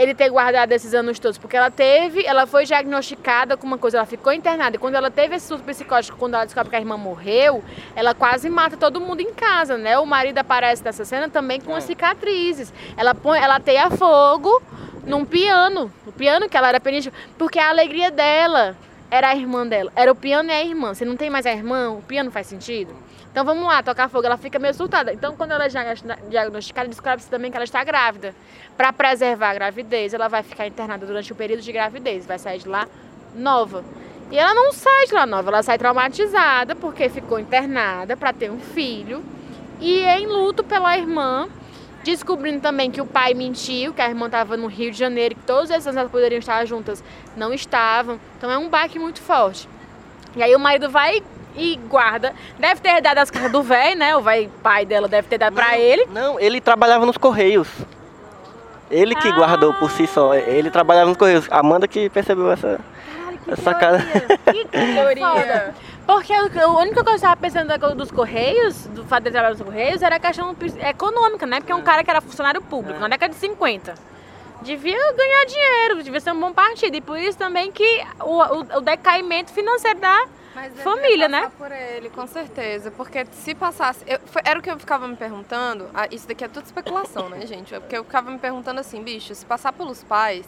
S3: ele ter guardado esses anos todos, porque ela teve, ela foi diagnosticada com uma coisa, ela ficou internada, e quando ela teve esse surto psicótico, quando ela descobre que a irmã morreu, ela quase mata todo mundo em casa, né? O marido aparece nessa cena também com as cicatrizes. Ela põe, ela teia fogo num piano, o piano que ela era pianista, porque a alegria dela era a irmã dela, era o piano e a irmã. Você não tem mais a irmã, o piano faz sentido? Então vamos lá, tocar fogo, ela fica meio surtada. Então quando ela é diagnosti- diagnosticada, descobre-se também que ela está grávida. Para preservar a gravidez, ela vai ficar internada durante o período de gravidez, vai sair de lá nova. E ela não sai de lá nova, ela sai traumatizada porque ficou internada para ter um filho e em luto pela irmã, descobrindo também que o pai mentiu, que a irmã estava no Rio de Janeiro, que todos esses anos elas poderiam estar juntas, não estavam. Então é um baque muito forte. E aí o marido vai e guarda. Deve ter dado as cartas do velho, né? O velho pai dela deve ter dado pra
S1: Não,
S3: ele.
S1: Não, ele trabalhava nos Correios. Ele que
S3: Ah.
S1: guardou por si só. Ele trabalhava nos Correios. Amanda que percebeu essa, essa cara. [LAUGHS]
S3: Que teoria. Porque o- a única coisa que eu estava pensando dos Correios, do fato de trabalhar nos Correios, era a questão econômica, né? Porque é um cara que era funcionário público, na década de 50. Devia ganhar dinheiro, devia ser um bom partido. E por isso também que o, o- o decaimento financeiro da
S2: Mas deveria
S3: família,
S2: passar
S3: né?
S2: por ele, com certeza. Porque se passasse. eu- foi- era o que eu ficava me perguntando. ah, isso daqui é tudo especulação, né, gente? É Porque eu ficava me perguntando assim, bicho, se passar pelos pais,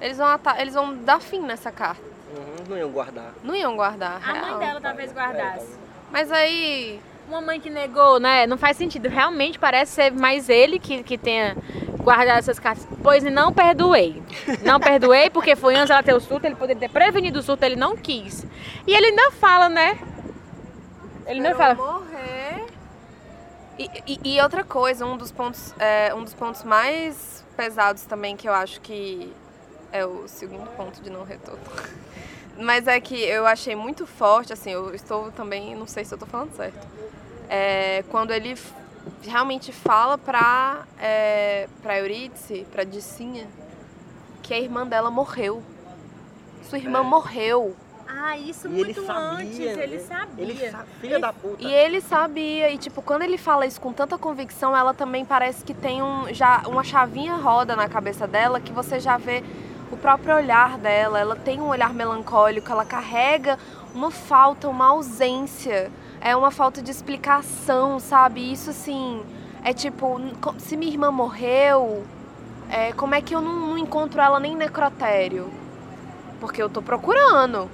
S2: eles vão, ata- eles vão dar fim nessa carta.
S1: Uhum, não iam guardar.
S2: Não iam guardar.
S3: A mãe
S2: real.
S3: dela talvez guardasse.
S2: Mas aí.
S3: Uma mãe que negou, né? Não faz sentido. Realmente parece ser mais ele que, que tenha guardado essas cartas. Pois não perdoei. Não perdoei porque foi antes ela ter o surto, ele poderia ter prevenido o surto, ele não quis. E ele ainda fala, né? Ele
S2: Esperou
S3: fala.
S2: morrer. E, e- e outra coisa, um dos pontos, é, um dos pontos mais pesados também que eu acho que é o segundo ponto de não retorno. [LAUGHS] Mas é que eu achei muito forte, assim, eu estou também, não sei se eu estou falando certo. É, quando ele realmente fala pra, é, pra Eurídice, pra Dicinha, que a irmã dela morreu. Sua irmã morreu.
S3: Ah, isso
S1: E ele sabia. né? Ele sa... Filha da puta.
S2: E ele sabia, e tipo, quando ele fala isso com tanta convicção, ela também parece que tem um, já uma chavinha roda na cabeça dela que você já vê o próprio olhar dela. Ela tem um olhar melancólico, ela carrega uma falta, uma ausência, é uma falta de explicação, sabe? Isso assim, é tipo, se minha irmã morreu, é, como é que eu não, não encontro ela nem em necrotério? Porque eu tô procurando.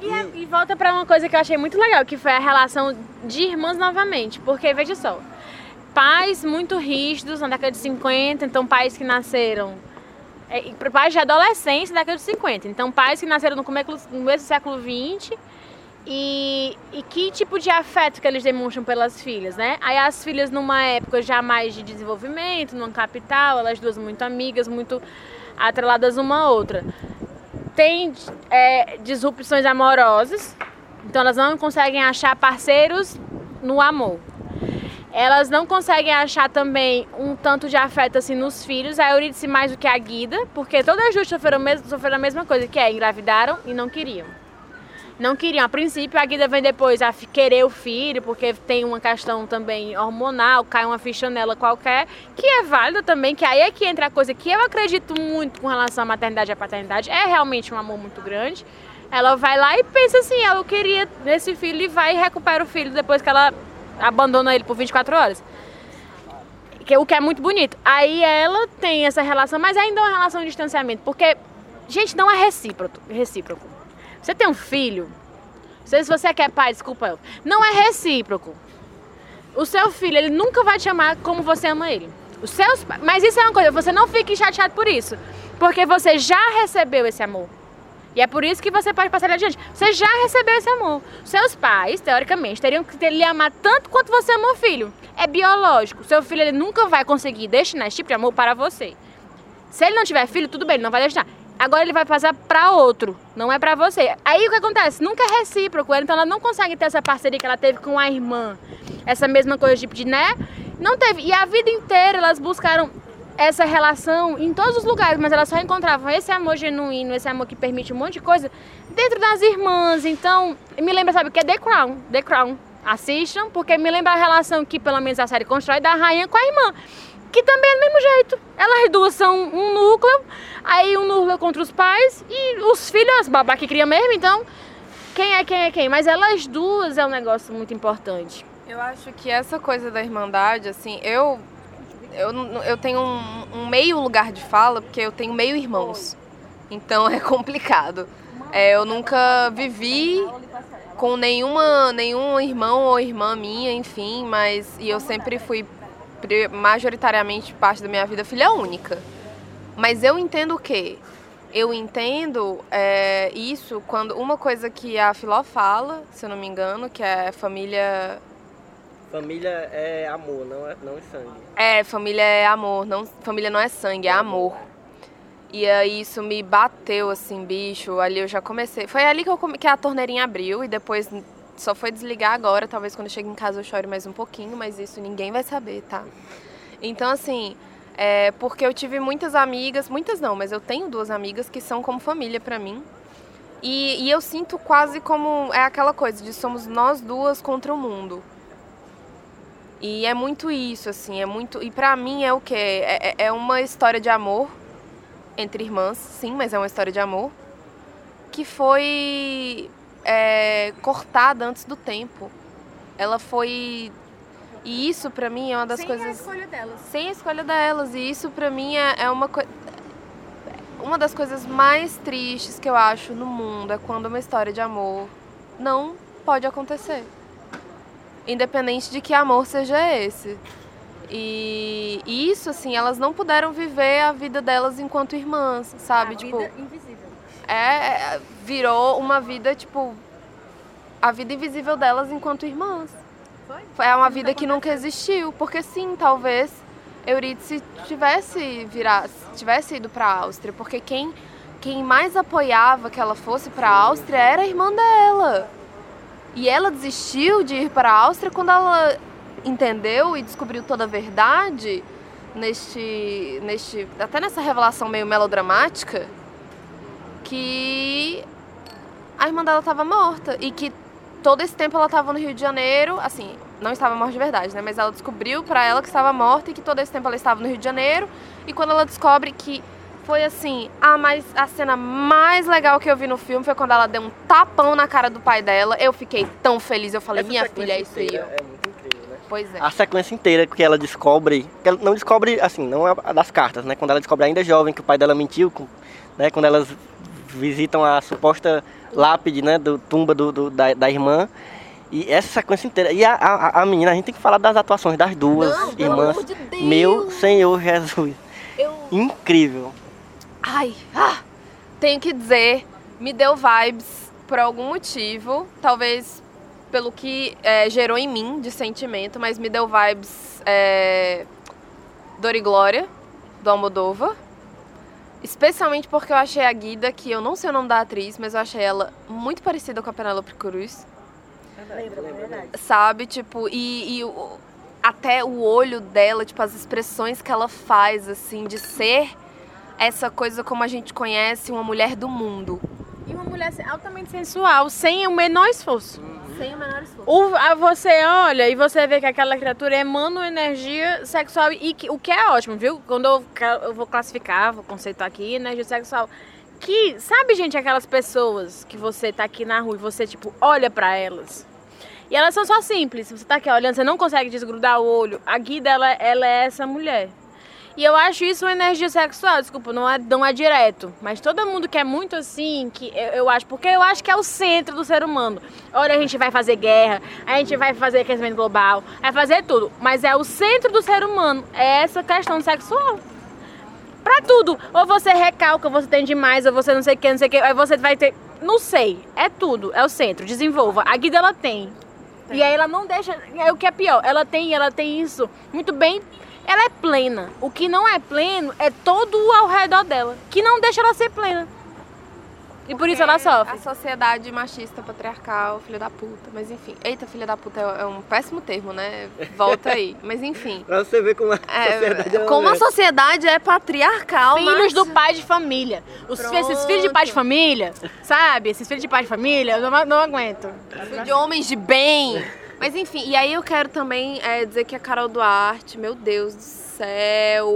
S3: E, é- e volta pra uma coisa que eu achei muito legal, que foi a relação de irmãs novamente. Porque, veja só, pais muito rígidos na década de 50, então pais que nasceram. É, e pais de adolescência na década de 50. Então, pais que nasceram no começo, no começo do século XX. E, e que tipo de afeto que eles demonstram pelas filhas, né? Aí as filhas numa época já mais de desenvolvimento, numa capital, elas duas muito amigas, muito atreladas uma à outra tem é, disrupções amorosas, então elas não conseguem achar parceiros no amor. Elas não conseguem achar também um tanto de afeto assim nos filhos, a Eurídice mais do que a Guida, porque todas as duas sofreram, sofreram a mesma coisa, que é engravidaram e não queriam. Não queriam. A princípio, a Guida vem depois a querer o filho, porque tem uma questão também hormonal, cai uma ficha nela qualquer, que é válida também, que aí é que entra a coisa que eu acredito muito com relação à maternidade e à paternidade, é realmente um amor muito grande. Ela vai lá e pensa assim, "Ah, eu queria esse filho e vai e recupera o filho depois que ela abandona ele por 24 horas. O que é muito bonito. Aí ela tem essa relação, mas ainda é uma relação de distanciamento, porque, gente, não é recíproco. recíproco. Você tem um filho, se você quer pai, desculpa eu, não é recíproco. O seu filho, ele nunca vai te amar como você ama ele. Os seus, mas isso é uma coisa, você não fique chateado por isso, porque você já recebeu esse amor. E é por isso que você pode passar ele adiante. Você já recebeu esse amor. Seus pais, teoricamente, teriam que ter- lhe amar tanto quanto você ama o filho. É biológico. Seu filho ele nunca vai conseguir destinar esse tipo de amor para você. Se ele não tiver filho, tudo bem, ele não vai destinar. Agora ele vai passar para outro, não é para você. Aí o que acontece? Nunca é recíproco, então ela não consegue ter essa parceria que ela teve com a irmã. Essa mesma coisa, tipo de, né? Não teve. E a vida inteira elas buscaram essa relação em todos os lugares, mas elas só encontravam esse amor genuíno, esse amor que permite um monte de coisa dentro das irmãs. Então, me lembra, sabe, o que é The Crown. The Crown. Assistam, porque me lembra a relação que, pelo menos, a série constrói da rainha com a irmã. Que também é do mesmo jeito. Elas duas são um núcleo, aí um núcleo contra os pais e os filhos, babá que cria mesmo, então quem é quem é quem. Mas elas duas é um negócio muito importante.
S2: Eu acho que essa coisa da irmandade, assim, eu eu, eu tenho um, um meio lugar de fala, porque eu tenho meio irmãos. Então [LAUGHS] é complicado. É, eu nunca vivi com nenhuma, nenhum irmão ou irmã minha, enfim, mas e eu sempre fui majoritariamente parte da minha vida filha única. Mas eu entendo o quê? Eu entendo é, isso quando uma coisa que a Filó fala, se eu não me engano, que é família
S1: Família é amor, não é, não é sangue.
S2: É, família é amor, não, família não é sangue, é amor. E aí isso me bateu assim, bicho. Ali eu já comecei. Foi ali que, eu que a torneirinha abriu e depois só foi desligar agora. Talvez quando eu chegue em casa eu chore mais um pouquinho, mas isso ninguém vai saber, tá? Então, assim, é porque eu tive muitas amigas, muitas não, mas eu tenho duas amigas que são como família pra mim. E, e eu sinto quase como. É aquela coisa de somos nós duas contra o mundo. E é muito isso, assim, é muito. E pra mim é o quê? É, é- é uma história de amor entre irmãs, sim, mas é uma história de amor que foi é, cortada antes do tempo. Ela foi. E isso pra mim é uma das coisas.
S3: escolha delas.
S2: Sem a escolha delas. E isso pra mim é, é uma coisa. Uma das coisas mais tristes que eu acho no mundo é quando uma história de amor não pode acontecer. Independente de que amor seja esse. E e isso, assim, elas não puderam viver a vida delas enquanto irmãs, sabe? tipo,
S3: invisível.
S2: É, é, virou uma vida, tipo, a vida invisível delas enquanto irmãs.
S3: Foi?
S2: É uma vida que nunca existiu, porque sim, talvez Eurídice tivesse virado, tivesse ido para a Áustria, porque quem quem mais apoiava que ela fosse para a Áustria era a irmã dela. E ela desistiu de ir para a Áustria quando ela entendeu e descobriu toda a verdade neste neste até nessa revelação meio melodramática que a irmã dela estava morta e que todo esse tempo ela estava no Rio de Janeiro, assim, não estava morta de verdade, né? Mas ela descobriu pra ela que estava morta e que todo esse tempo ela estava no Rio de Janeiro. E quando ela descobre que foi assim, a mais a cena mais legal que eu vi no filme foi quando ela deu um tapão na cara do pai dela. Eu fiquei tão feliz, eu falei,
S1: Essa
S2: minha filha, é isso aí.
S1: É muito incrível, né?
S2: Pois é.
S1: A sequência inteira que ela descobre, que ela não descobre, assim, não é a das cartas, né? Quando ela descobre ainda jovem que o pai dela mentiu, com- né? Quando elas visitam a suposta lápide, né? Do tumba do, do- da, da irmã. E essa sequência inteira. E a, a, a menina, a gente tem que falar das atuações das duas
S2: Não,
S1: irmãs.
S2: de.
S1: Meu Senhor Jesus.
S2: Eu
S1: Incrível.
S2: Ai, ah, tenho que dizer, me deu vibes por algum motivo, talvez pelo que é, gerou em mim de sentimento, mas me deu vibes é, Dor e Glória, do Almodóvar. Especialmente porque eu achei a Guida, que eu não sei o nome da atriz, mas eu achei ela muito parecida com a Penélope Cruz. Sabe, tipo, e, e o- até o olho dela, tipo, as expressões que ela faz, assim, de ser essa coisa como a gente conhece uma mulher do mundo.
S3: E uma mulher altamente sensual, sem o menor esforço.
S2: Sem o menor esforço.
S3: O, a você olha e você vê que aquela criatura emana uma energia sexual e que, o que é ótimo, viu? Quando eu, eu vou classificar, vou conceituar aqui, energia sexual. Que, sabe, gente, aquelas pessoas que você tá aqui na rua e você, tipo, olha pra elas. E elas são só simples. Você tá aqui olhando, você não consegue desgrudar o olho. A Guida, ela, ela é essa mulher. E eu acho isso uma energia sexual, desculpa, não é, não é direto. Mas todo mundo que é muito assim, que eu, eu acho, porque eu acho que é o centro do ser humano. Olha, a gente vai fazer guerra, a gente vai fazer aquecimento global, vai fazer tudo. Mas é o centro do ser humano, é essa questão sexual. Pra tudo. Ou você recalca, você tem demais, ou você não sei o que, não sei o que, aí você vai ter. Não sei. É tudo. É o centro. Desenvolva. A Guida ela tem. E aí ela não deixa. É o que é pior. Ela tem, ela tem isso muito bem. Ela é plena. O que não é pleno é todo ao redor dela. Que não deixa ela ser plena. E por isso ela
S2: A
S3: sofre.
S2: sociedade machista, patriarcal, filho da puta. Mas enfim. Eita, filho da puta é é um péssimo termo, né? Volta aí. [LAUGHS] Mas enfim.
S1: Pra você ver como a
S2: É,
S1: sociedade é uma
S2: como a sociedade é patriarcal,
S3: Filhos
S2: mas...
S3: do pai de família. Os, esses filhos de pai de família, sabe? Esses filhos de pai de família, eu não, não aguento.
S2: de homens de bem. Mas enfim, e aí eu quero também é, dizer que a Carol Duarte, meu Deus do céu,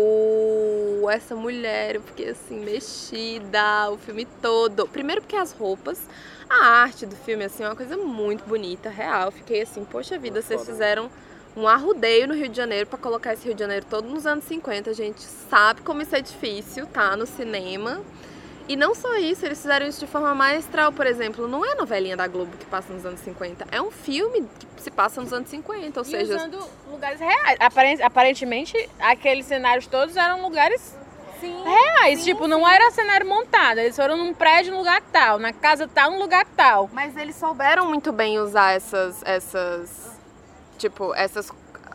S2: essa mulher, eu fiquei assim, mexida o filme todo. Primeiro porque as roupas, a arte do filme, assim, é uma coisa muito bonita, real. Eu fiquei assim, poxa vida, vocês fizeram um arrudeio no Rio de Janeiro pra colocar esse Rio de Janeiro todo nos anos 50. A gente sabe como isso é difícil, tá? No cinema. E não só isso, eles fizeram isso de forma maestral, por exemplo. Não é novelinha da Globo que passa nos anos 50, é um filme que se passa nos anos 50, ou
S3: E
S2: seja,
S3: usando lugares reais. Aparen- Aparentemente, aqueles cenários todos eram lugares reais. tipo, não era cenário montado. Eles foram num prédio, num lugar tal. Na casa tal, num lugar tal.
S2: Mas eles souberam muito bem usar essas, essas, tipo, essas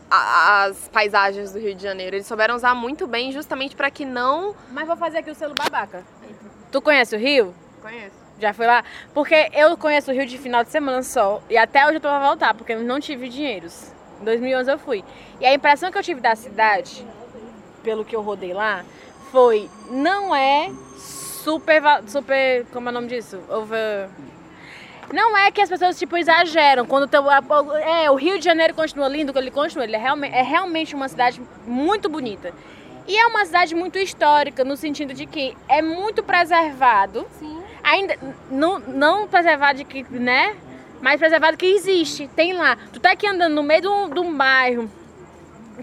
S2: as paisagens do Rio de Janeiro. Eles souberam usar muito bem, justamente para que não.
S3: Mas vou fazer aqui o selo babaca. Tu conhece o Rio?
S2: Conheço.
S3: Já foi lá? Porque eu conheço o Rio de final de semana só. E até hoje eu tô pra voltar, porque eu não tive dinheiros. Em 2011 eu fui. E a impressão que eu tive da cidade, pelo que eu rodei lá, foi... Não é super... super como é o nome disso? Over... Não é que as pessoas, tipo, exageram. Quando teu, a- é, o Rio de Janeiro continua lindo, ele continua, ele é realmente, é realmente uma cidade muito bonita. E é uma cidade muito histórica, no sentido de que é muito preservado.
S2: Sim.
S3: Ainda não, não preservado de que, né? Mas preservado que existe, tem lá. Tu tá aqui andando no meio de um, de um bairro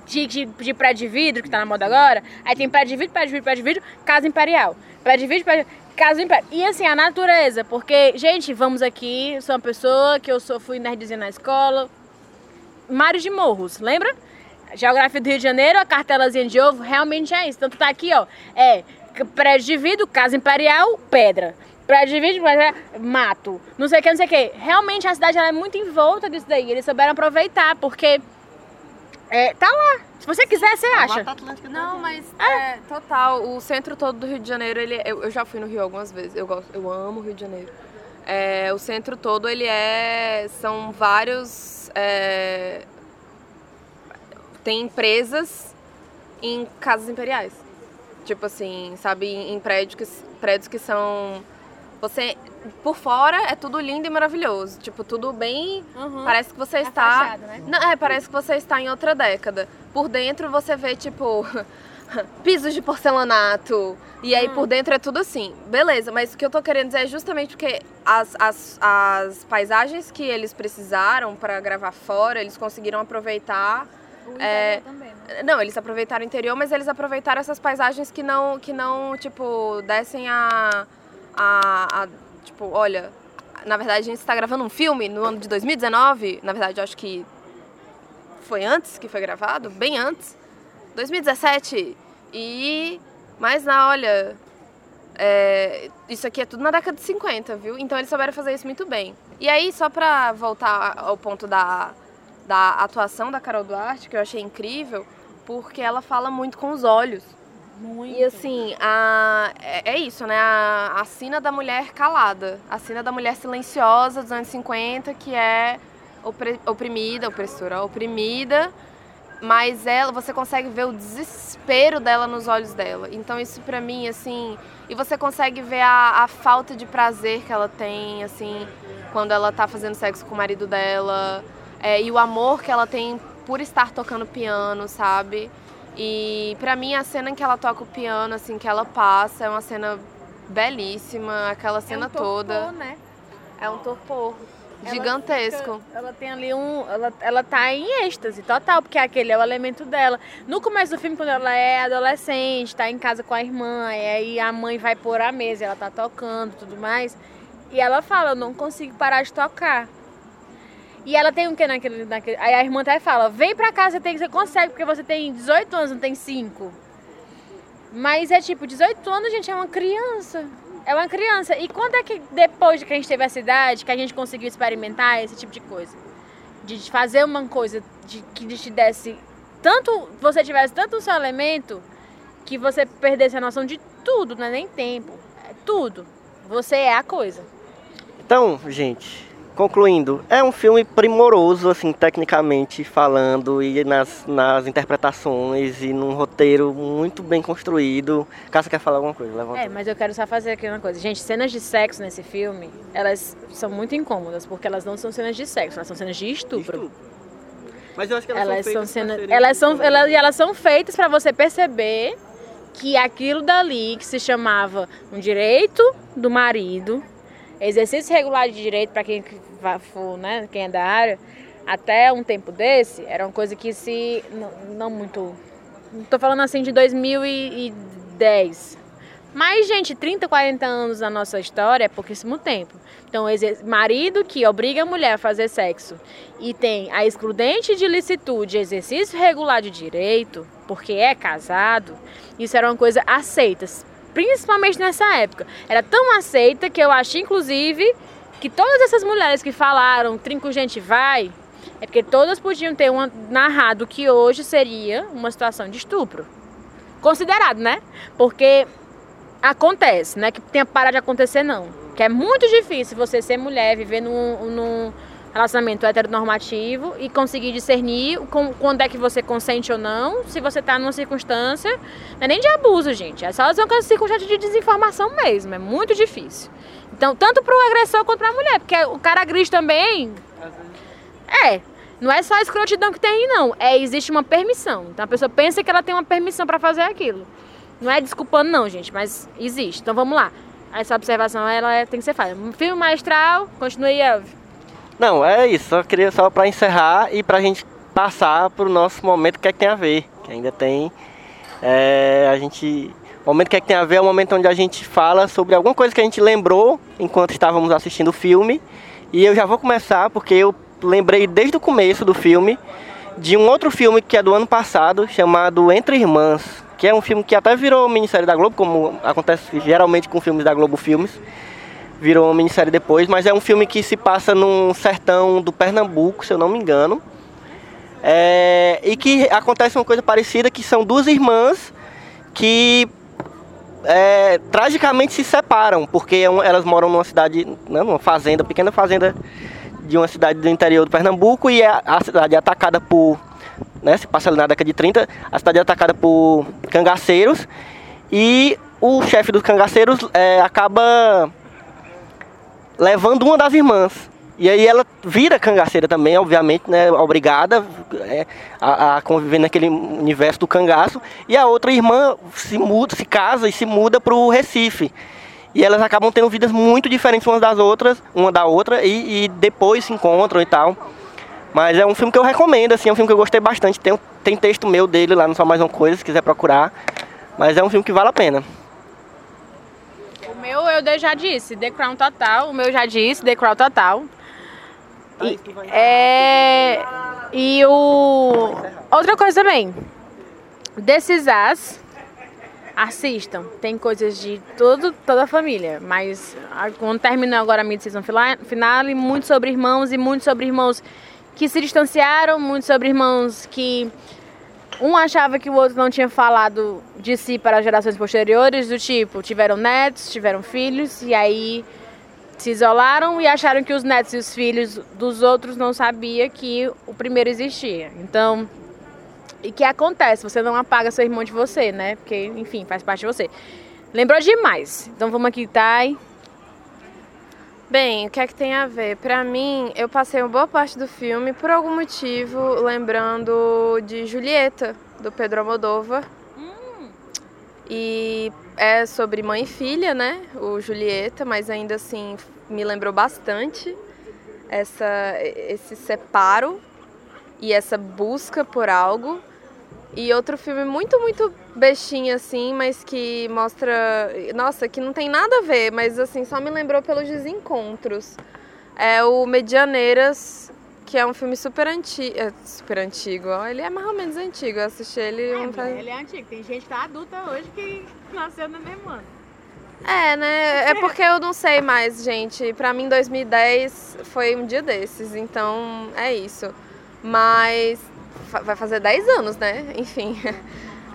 S3: de, de, de prédio de vidro, que tá na moda agora. Aí tem prédio de vidro, prédio de vidro, prédio de vidro, casa imperial. Prédio de vidro, prédio casa imperial. E assim, a natureza, porque, gente, vamos aqui, sou uma pessoa que eu sou, fui nerdzinha na escola. Mário de Morros, lembra? Geografia do Rio de Janeiro, a cartelazinha de ovo, realmente é isso. Então tu tá aqui, ó, é prédio de vidro, casa imperial, pedra. Prédio de vidro, é, mato. Não sei o que, não sei o que. Realmente a cidade ela é muito em volta disso daí. Eles souberam aproveitar, porque é, tá lá. Se você quiser, você acha.
S1: Mata Atlântica tá
S2: Não, mas é, total, o centro todo do Rio de Janeiro, ele é- eu, eu já fui no Rio algumas vezes. Eu gosto, eu amo o Rio de Janeiro. É, o centro todo ele é são vários é, tem empresas em casas imperiais. Tipo assim, sabe, em, prédios que prédios que são você por fora é tudo lindo e maravilhoso, tipo tudo bem
S3: Uhum.
S2: Parece que você
S3: A
S2: está.
S3: né?
S2: Não, é, parece que você está em outra década. Por dentro você vê, tipo, [LAUGHS] pisos de porcelanato. E aí
S3: Hum.
S2: por dentro é tudo assim. Beleza, mas o que eu tô querendo dizer é justamente porque as, as, as paisagens que eles precisaram para gravar fora, eles conseguiram aproveitar.
S3: O
S2: É,
S3: também, né?
S2: Não, eles aproveitaram o interior, mas eles aproveitaram essas paisagens que não, que não tipo, dessem a, a, a- Tipo, olha, na verdade a gente está gravando um filme no ano de 2019. Na verdade, eu acho que foi antes que foi gravado, bem antes. 2017. E. Mas na, olha. é, isso aqui é tudo na década de 50, viu? Então eles souberam fazer isso muito bem. E aí, só pra voltar ao ponto da, da atuação da Carol Duarte, que eu achei incrível, porque ela fala muito com os olhos.
S3: Muito.
S2: E assim, a, é, é isso, né? A, a sina da mulher calada, a sina da mulher silenciosa dos anos 50, que é opre- oprimida, opressora, oprimida, mas ela, você consegue ver o desespero dela nos olhos dela. Então isso pra mim, assim, e você consegue ver a, a falta de prazer que ela tem, assim, quando ela tá fazendo sexo com o marido dela, é, e o amor que ela tem por estar tocando piano, sabe? E pra mim a cena em que ela toca o piano, assim, que ela passa, é uma cena belíssima, aquela cena
S3: é um torpor,
S2: toda.
S3: né?
S2: É um torpor
S3: Ela
S2: gigantesco.
S3: fica- Ela, tem ali um. Ela, ela tá em êxtase total, porque aquele é o elemento dela. No começo do filme, quando ela é adolescente, tá em casa com a irmã, e aí a mãe vai pôr a mesa, ela tá tocando tudo mais. E ela fala, eu não consigo parar de tocar. E ela tem um que naquele, naquele. Aí a irmã até fala, vem pra cá, você, tem, você consegue, porque você tem 18 anos, não tem 5. Mas é tipo, 18 anos, gente, é uma criança. É uma criança. E quando é que, depois de que a gente teve essa idade, que a gente conseguiu experimentar esse tipo de coisa? De fazer uma coisa de, que te desse tanto. Você tivesse tanto o seu elemento que você perdesse a noção de tudo, não é nem tempo. É tudo. Você é a coisa.
S1: Então, gente, concluindo, é um filme primoroso, assim, tecnicamente falando, e nas, nas interpretações, e num roteiro muito bem construído. Cássio quer falar alguma coisa? Levanta.
S3: É, mas eu quero só fazer aqui uma coisa. Gente, cenas de sexo nesse filme, elas são muito incômodas, porque elas não são cenas de sexo, elas são cenas de estupro.
S1: Mas eu acho que elas,
S3: Elas
S1: são
S3: são cenas, elas são, elas, e elas são feitas para você perceber que aquilo dali que se chamava um direito do marido, exercício regular de direito para quem for, né, quem é da área, até um tempo desse, era uma coisa que se não, não muito, tô falando assim de 2010. Mas, gente, 30, 40 anos na nossa história é pouquíssimo tempo. Então, marido que obriga a mulher a fazer sexo e tem a excludente de licitude, exercício regular de direito, porque é casado, isso era uma coisa aceita, principalmente nessa época. Era tão aceita que eu acho, inclusive, que todas essas mulheres que falaram trinco gente vai, é porque todas podiam ter uma, narrado que hoje seria uma situação de estupro. Considerado, né? Porque acontece, não é que tenha parado de acontecer, não. Que é muito difícil você ser mulher, viver num, num relacionamento heteronormativo e conseguir discernir com- quando é que você consente ou não, se você tá numa circunstância. Não é nem de abuso, gente. É só uma circunstância de desinformação mesmo. É muito difícil. Então, tanto pro agressor quanto pra mulher, porque o cara agride também. É. Não é só a escrotidão que tem não. É, existe uma permissão. Então a pessoa pensa que ela tem uma permissão pra fazer aquilo. Não é desculpando, não, gente, mas existe. Então vamos lá. Essa observação ela é- tem que ser feita. Filme maestral, continue, Elvio.
S1: Não, é isso. Só queria só pra encerrar e pra gente passar pro nosso momento que é que tem a ver. Que ainda tem. é, a gente. O momento que é que tem a ver é o momento onde a gente fala sobre alguma coisa que a gente lembrou enquanto estávamos assistindo o filme. E eu já vou começar porque eu lembrei desde o começo do filme de um outro filme que é do ano passado, chamado Entre Irmãs, que é um filme que até virou minissérie da Globo, como acontece geralmente com filmes da Globo Filmes. Virou uma minissérie depois, mas é um filme que se passa num sertão do Pernambuco, se eu não me engano. É, e que acontece uma coisa parecida, que são duas irmãs que é, tragicamente se separam, porque é elas moram numa cidade, né, numa fazenda, pequena fazenda de uma cidade do interior do Pernambuco e a, a cidade é atacada por, né, se passa ali na década de 30, a cidade é atacada por cangaceiros e o chefe dos cangaceiros é, acaba levando uma das irmãs. E aí ela vira cangaceira também, obviamente, né? Obrigada é, a, a conviver naquele universo do cangaço. E a outra irmã se muda, se casa e se muda para o Recife. E elas acabam tendo vidas muito diferentes umas das outras, uma da outra, e, e depois se encontram e tal. Mas é um filme que eu recomendo, assim, é um filme que eu gostei bastante. Tem, tem texto meu dele lá no Só Mais Uma Coisa, se quiser procurar. Mas é um filme que vale a pena.
S3: O meu eu já disse, The Crown Total. O meu já disse, The Crown Total. E, é, e o. Outra coisa também. Desses As, assistam. Tem coisas de todo, toda a família. Mas ah, quando terminou agora a mid-season finale, muito sobre irmãos e muito sobre irmãos que se distanciaram, muito sobre irmãos que um achava que o outro não tinha falado de si para gerações posteriores, do tipo, tiveram netos, tiveram filhos, e aí se isolaram e acharam que os netos e os filhos dos outros não sabiam que o primeiro existia. Então, E que acontece, você não apaga seu irmão de você, né? Porque, enfim, faz parte de você. Lembrou demais. Então vamos aqui, Thay.
S2: Bem, o que é que tem a ver? Pra mim, eu passei uma boa parte do filme, por algum motivo, lembrando de Julieta, do Pedro Almodóvar. E é sobre mãe e filha, né? O Julieta, mas ainda assim me lembrou bastante essa, esse separo e essa busca por algo. E outro filme muito, muito bestinha, assim, mas que mostra. Nossa, que não tem nada a ver, mas assim, só me lembrou pelos desencontros. É o Medianeiras, que é um filme super antigo. É, super antigo, ó. Ele é mais ou menos antigo. Eu assisti ele.
S3: É,
S2: um
S3: ele é antigo. Tem gente que tá adulta hoje que nasceu no mesmo ano.
S2: É, né? É [LAUGHS] porque eu não sei mais, gente. Pra mim, 2010 foi um dia desses, então é isso. Mas vai fazer 10 anos, né? Enfim.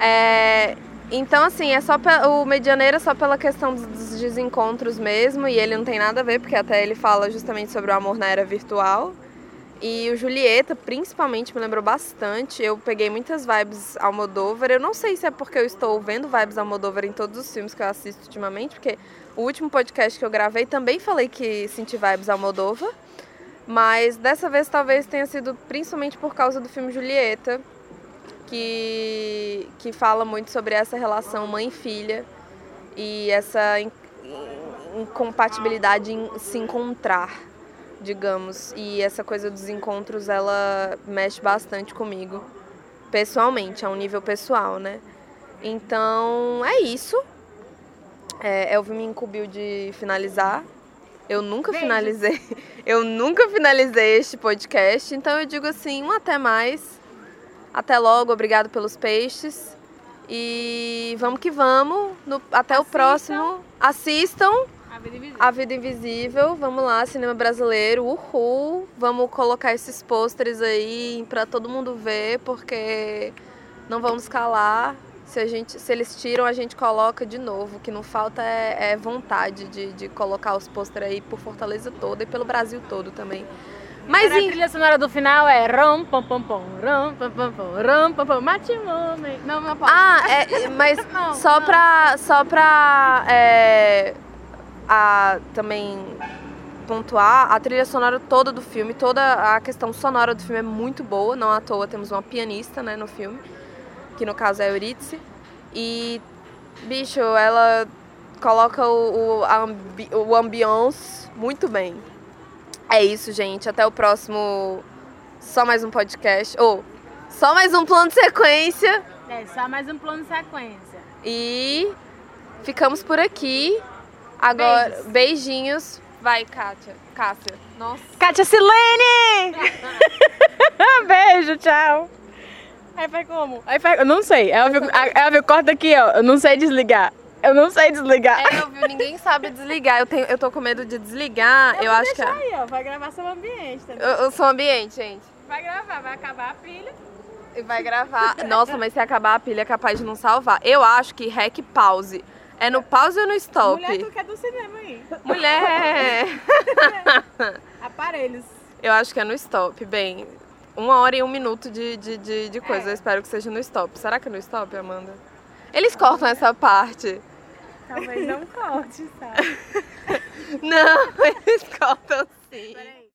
S2: É, então, assim, é só o Medianeira é só pela questão dos- dos desencontros mesmo, e ele não tem nada a ver, porque até ele fala justamente sobre o amor na era virtual. E o Julieta, principalmente, me lembrou bastante. Eu peguei muitas vibes Almodóvar. Eu não sei se é porque eu estou vendo vibes Almodóvar em todos os filmes que eu assisto ultimamente, porque o último podcast que eu gravei também falei que senti vibes Almodóvar. Mas dessa vez talvez tenha sido principalmente por causa do filme Julieta, que, que fala muito sobre essa relação mãe e filha e essa in- in- incompatibilidade em se encontrar digamos. E essa coisa dos encontros, ela mexe bastante comigo, pessoalmente, a um nível pessoal, né? Então, é isso. É, Elvio me incumbiu de finalizar. Eu nunca
S3: Beijos.
S2: finalizei. [LAUGHS] Eu nunca finalizei este podcast. Então eu digo assim, um até mais. Até logo, obrigado pelos peixes. E vamos que vamos. No- até o
S3: Assistam.
S2: próximo. Assistam.
S3: A vida invisível.
S2: A Vida Invisível, vamos lá, cinema brasileiro, uhul. Vamos colocar esses pôsteres aí pra todo mundo ver, porque não vamos calar. Se, a gente, se eles tiram, a gente coloca de novo. O que não falta é, é vontade de, de colocar os pôsteres aí por Fortaleza toda e pelo Brasil todo também. Mas
S3: a trilha sonora do final é rom pom pom pom, rom pom pom pom, rom pom pom, mate homem. Não, não pode.
S2: Ah, é, [LAUGHS] mas
S3: Não,
S2: só
S3: não.
S2: pra. Só pra. é, a, também pontuar, a trilha sonora toda do filme, toda a questão sonora do filme é muito boa, não à toa temos uma pianista né, no filme, que no caso é Eurídice. E, bicho, ela coloca o, o, ambi, o ambiance muito bem. É isso, gente. Até o próximo. Só mais um podcast. Ou, só mais um plano de sequência.
S3: É só mais um plano de sequência.
S2: E ficamos por aqui. Agora,
S3: Beijos.
S2: beijinhos. Vai, Kátia. Cássia. Nossa.
S3: Kátia Silene! [LAUGHS] Beijo, tchau. Aí faz como? Aí faz... Eu não sei. Elvio, a- Elvio, corta aqui, ó. Eu não sei desligar. Eu não sei desligar.
S2: É, eu viu, ninguém sabe desligar. Eu, tenho, eu tô com medo de desligar. Eu, acho que.
S3: Aí, ó. Vai gravar seu ambiente, tá?
S2: Eu, eu sou ambiente, gente.
S3: Vai gravar, vai acabar a pilha.
S2: E vai gravar. Nossa, mas se acabar a pilha é capaz de não salvar. Eu acho que rec pause. É no pause ou no stop?
S3: Mulher, tu que é do cinema aí.
S2: Mulher. [LAUGHS]
S3: Aparelhos.
S2: Eu acho que é no stop. Bem, uma hora e um minuto de, de, de, de coisa.
S3: É.
S2: Eu espero que seja no stop. Será que é no stop, Amanda? Eles cortam essa parte.
S3: Talvez não corte, sabe? [LAUGHS]
S2: Não, eles cortam sim.
S3: Peraí.